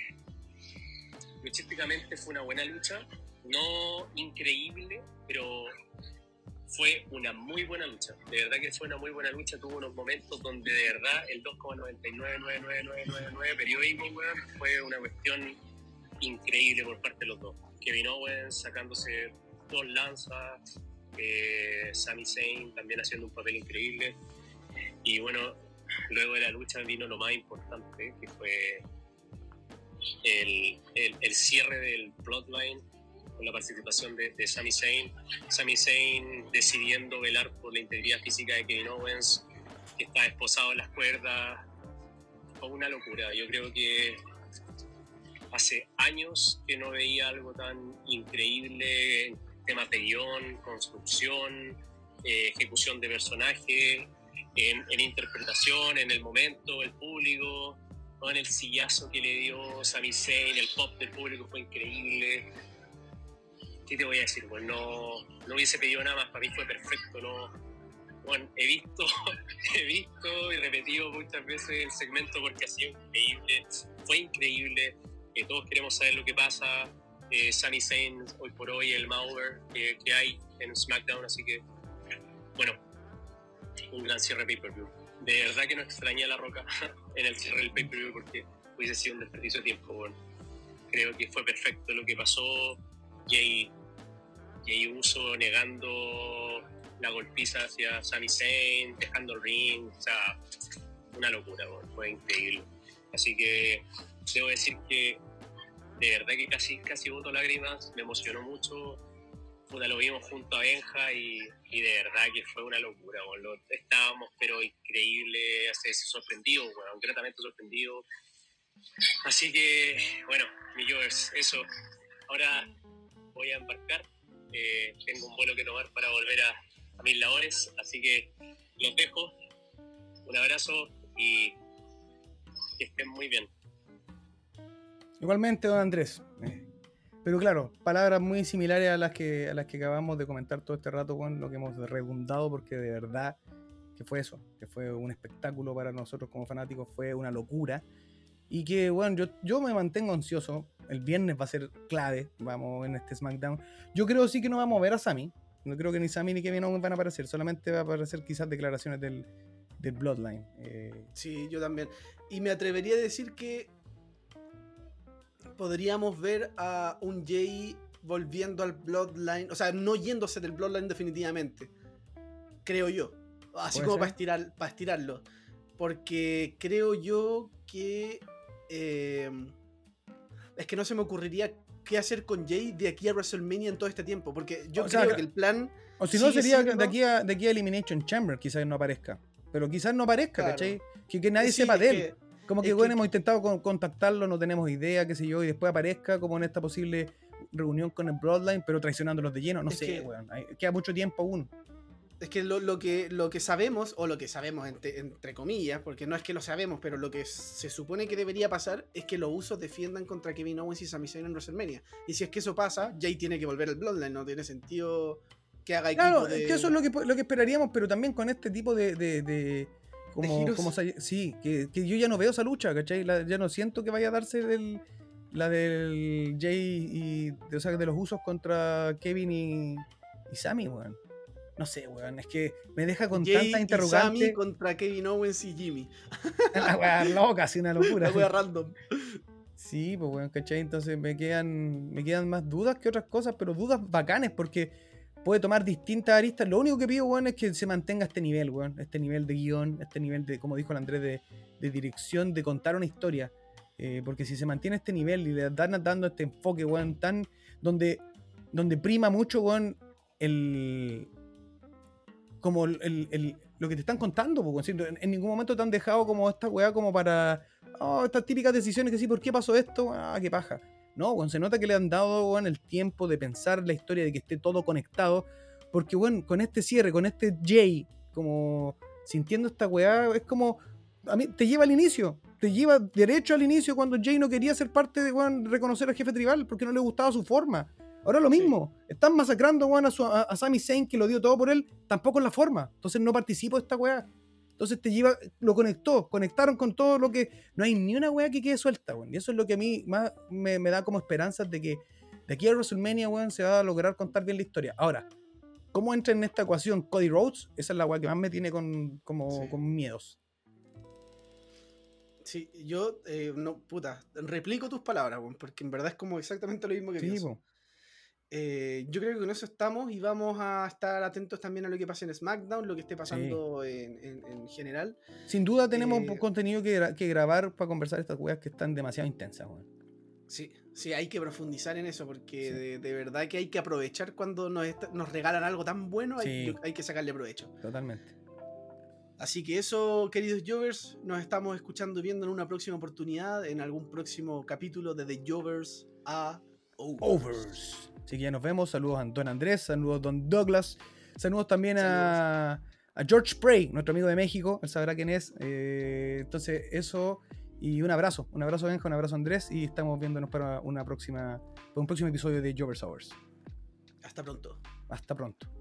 Speaker 3: luchísticamente fue una buena lucha. No increíble, pero fue una muy buena lucha. De verdad que fue una muy buena lucha. Tuvo unos momentos donde de verdad el 2,999999 periódico, weón, fue una cuestión increíble por parte de los dos. Kevin Owens sacándose dos lanzas, eh, Sami Zayn también haciendo un papel increíble. Y bueno, luego de la lucha vino lo más importante, que fue el, el- cierre del Bloodline con la participación de, Sami Zayn. Sami Zayn decidiendo velar por la integridad física de Kevin Owens, que está esposado en las cuerdas. Fue una locura. Yo creo que hace años que no veía algo tan increíble en temas de guion, construcción, eh, ejecución de personaje, en, en interpretación, en el momento, el público, ¿no? en el sillazo que le dio Sami Zayn, el pop del público fue increíble. ¿Qué te voy a decir? Pues no, no hubiese pedido nada más, para mí fue perfecto. No, bueno, he visto, he visto y repetido muchas veces el segmento porque ha sido increíble, fue increíble. eh, todos queremos saber lo que pasa. Eh, Sami Zayn, hoy por hoy, el Mauer que, que hay en SmackDown, así que, bueno, un gran cierre pay-per-view. De verdad que no extrañé a La Roca en el cierre del pay-per-view porque hubiese sido un desperdicio de tiempo. bueno. Creo que fue perfecto lo que pasó. Jay, Jay Uso negando la golpiza hacia Sami Zayn, dejando el ring, o sea, una locura, bueno, fue increíble. Así que debo decir que de verdad que casi, casi boto lágrimas, me emocionó mucho. Puta, lo vimos junto a Benja y, de verdad que fue una locura. lo- estábamos, pero increíble, así, sorprendidos, bueno, gratamente sorprendidos. Así que, bueno, mi viewers, eso. Ahora voy a embarcar. eh, tengo un vuelo que tomar para volver a, a mis labores, así que los dejo. Un abrazo y que estén muy bien.
Speaker 1: Igualmente, don Andrés. Pero claro, palabras muy similares a las que, a las que acabamos de comentar todo este rato, con lo que hemos redundado, porque de verdad que fue eso, que fue un espectáculo para nosotros como fanáticos, fue una locura. Y que, bueno, yo, yo me mantengo ansioso. El viernes va a ser clave, vamos, en este SmackDown. Yo creo sí que no vamos a ver a Sami. No creo que ni Sami ni Kevin Owens van a aparecer. Solamente va a aparecer quizás declaraciones del, del Bloodline. Eh,
Speaker 2: Sí, yo también. Y me atrevería a decir que podríamos ver a un Jay volviendo al Bloodline, o sea, no yéndose del Bloodline definitivamente, creo yo. Así como
Speaker 1: ser.
Speaker 2: para, estirar, para estirarlo. Porque creo yo que... eh, es que no se me ocurriría qué hacer con Jay de aquí a WrestleMania en todo este tiempo. Porque yo
Speaker 1: O
Speaker 2: creo
Speaker 1: sea,
Speaker 2: que el plan...
Speaker 1: O si no, sería
Speaker 2: siendo-
Speaker 1: de, aquí a, de aquí a Elimination Chamber, quizás no aparezca. Pero quizás no aparezca,
Speaker 2: Claro.
Speaker 1: ¿cachai? Que, que nadie
Speaker 2: Sí,
Speaker 1: sepa de él.
Speaker 2: que-
Speaker 1: como que,
Speaker 2: es
Speaker 1: bueno,
Speaker 2: que-
Speaker 1: hemos intentado con- contactarlo, no tenemos idea, qué sé yo, y después aparezca como en esta posible reunión con el Bloodline, pero traicionándolos de lleno. No
Speaker 2: Es
Speaker 1: sé,
Speaker 2: que-
Speaker 1: weón. Hay- Queda mucho tiempo aún.
Speaker 2: Es que lo, lo que lo que sabemos, o lo que sabemos entre, entre comillas, porque no es que lo sabemos, pero lo que se supone que debería pasar es que los usos defiendan contra Kevin Owens y Sami Zayn en WrestleMania. Y si es que eso pasa, Jay tiene que volver al Bloodline, no tiene sentido que haga equipo.
Speaker 1: Claro,
Speaker 2: de-
Speaker 1: es que eso es lo que, lo que esperaríamos, pero también con este tipo de. de, de- como, como sí, que, que yo ya no veo esa lucha, ¿cachai? La- ya no siento que vaya a darse la del Jay y. de- O sea, de los usos contra Kevin y, y Sammy, weón. No sé, weón. Es que me deja con
Speaker 2: Jay
Speaker 1: tantas
Speaker 2: y Sammy contra Kevin Owens y Jimmy.
Speaker 1: La weá loca, así una locura.
Speaker 2: La wea random.
Speaker 1: Sí, pues weón, ¿cachai? Entonces me quedan, me quedan más dudas que otras cosas, pero dudas bacanes porque puede tomar distintas aristas. Lo único que pido, weón, es que se mantenga este nivel, weón. Este nivel de guion, este nivel de, como dijo el Andrés, de, de dirección, de contar una historia. Eh, porque si se mantiene este nivel y le dan dando este enfoque, weón, tan. donde, donde prima mucho, weón, el. como el, el- lo que te están contando, weón. En, en ningún momento te han dejado como esta weá como para. Oh, estas típicas decisiones que sí, ¿por qué pasó esto? Ah, qué paja. No, weón, se nota que le han dado, weón, el tiempo de pensar la historia, de que esté todo conectado. Porque, weón, con este cierre, con este Jay, como sintiendo esta weá, es como. A mí, te lleva al inicio. Te lleva derecho al inicio cuando Jay no quería ser parte de, weón, reconocer al jefe tribal porque no le gustaba su forma. Ahora lo
Speaker 2: Sí.
Speaker 1: mismo. Están masacrando, weón, a, su- a, a Sami Zayn, que lo dio todo por él, tampoco en la forma. Entonces no participo de esta weá. Entonces te lleva, lo conectó, conectaron con todo lo que. No hay ni una weá que quede suelta, weón. Y eso es lo que a mí más me, me da como esperanzas de que de aquí a WrestleMania, weón, se va a lograr contar bien la historia. Ahora, ¿cómo entra en esta ecuación Cody Rhodes? Esa es la weá que más me tiene con, como,
Speaker 2: Sí.
Speaker 1: con miedos.
Speaker 2: Sí, yo, eh, no, puta, replico tus palabras, weón, porque en verdad es como exactamente lo mismo que
Speaker 1: Sí,
Speaker 2: pienso.
Speaker 1: po.
Speaker 2: Eh, yo creo que con eso estamos y vamos a estar atentos también a lo que pase en SmackDown, lo que esté pasando en, en- en general.
Speaker 1: Sin duda tenemos
Speaker 2: Eh,
Speaker 1: contenido que, gra- que grabar para conversar estas weas que están demasiado intensas, weón.
Speaker 2: Sí, sí, hay que profundizar en eso porque
Speaker 1: Sí.
Speaker 2: de, de verdad que hay que aprovechar cuando nos, regalan algo tan bueno, hay,
Speaker 1: Sí.
Speaker 2: yo- hay que sacarle provecho.
Speaker 1: Totalmente.
Speaker 2: Así que eso, queridos Jovers, nos estamos escuchando y viendo en una próxima oportunidad, en algún próximo capítulo de The Jovers a Overs.
Speaker 1: Overs. Así que ya nos vemos. Saludos a Don Andrés, saludos a Don Douglas, saludos también a, a George Spray, nuestro amigo de México. Él sabrá quién es. Eh, entonces, eso. Y un abrazo. Un abrazo, Benja, un abrazo, Andrés. Y estamos viéndonos para una próxima, para un próximo episodio de Jovers Hours.
Speaker 2: Hasta pronto.
Speaker 1: Hasta pronto.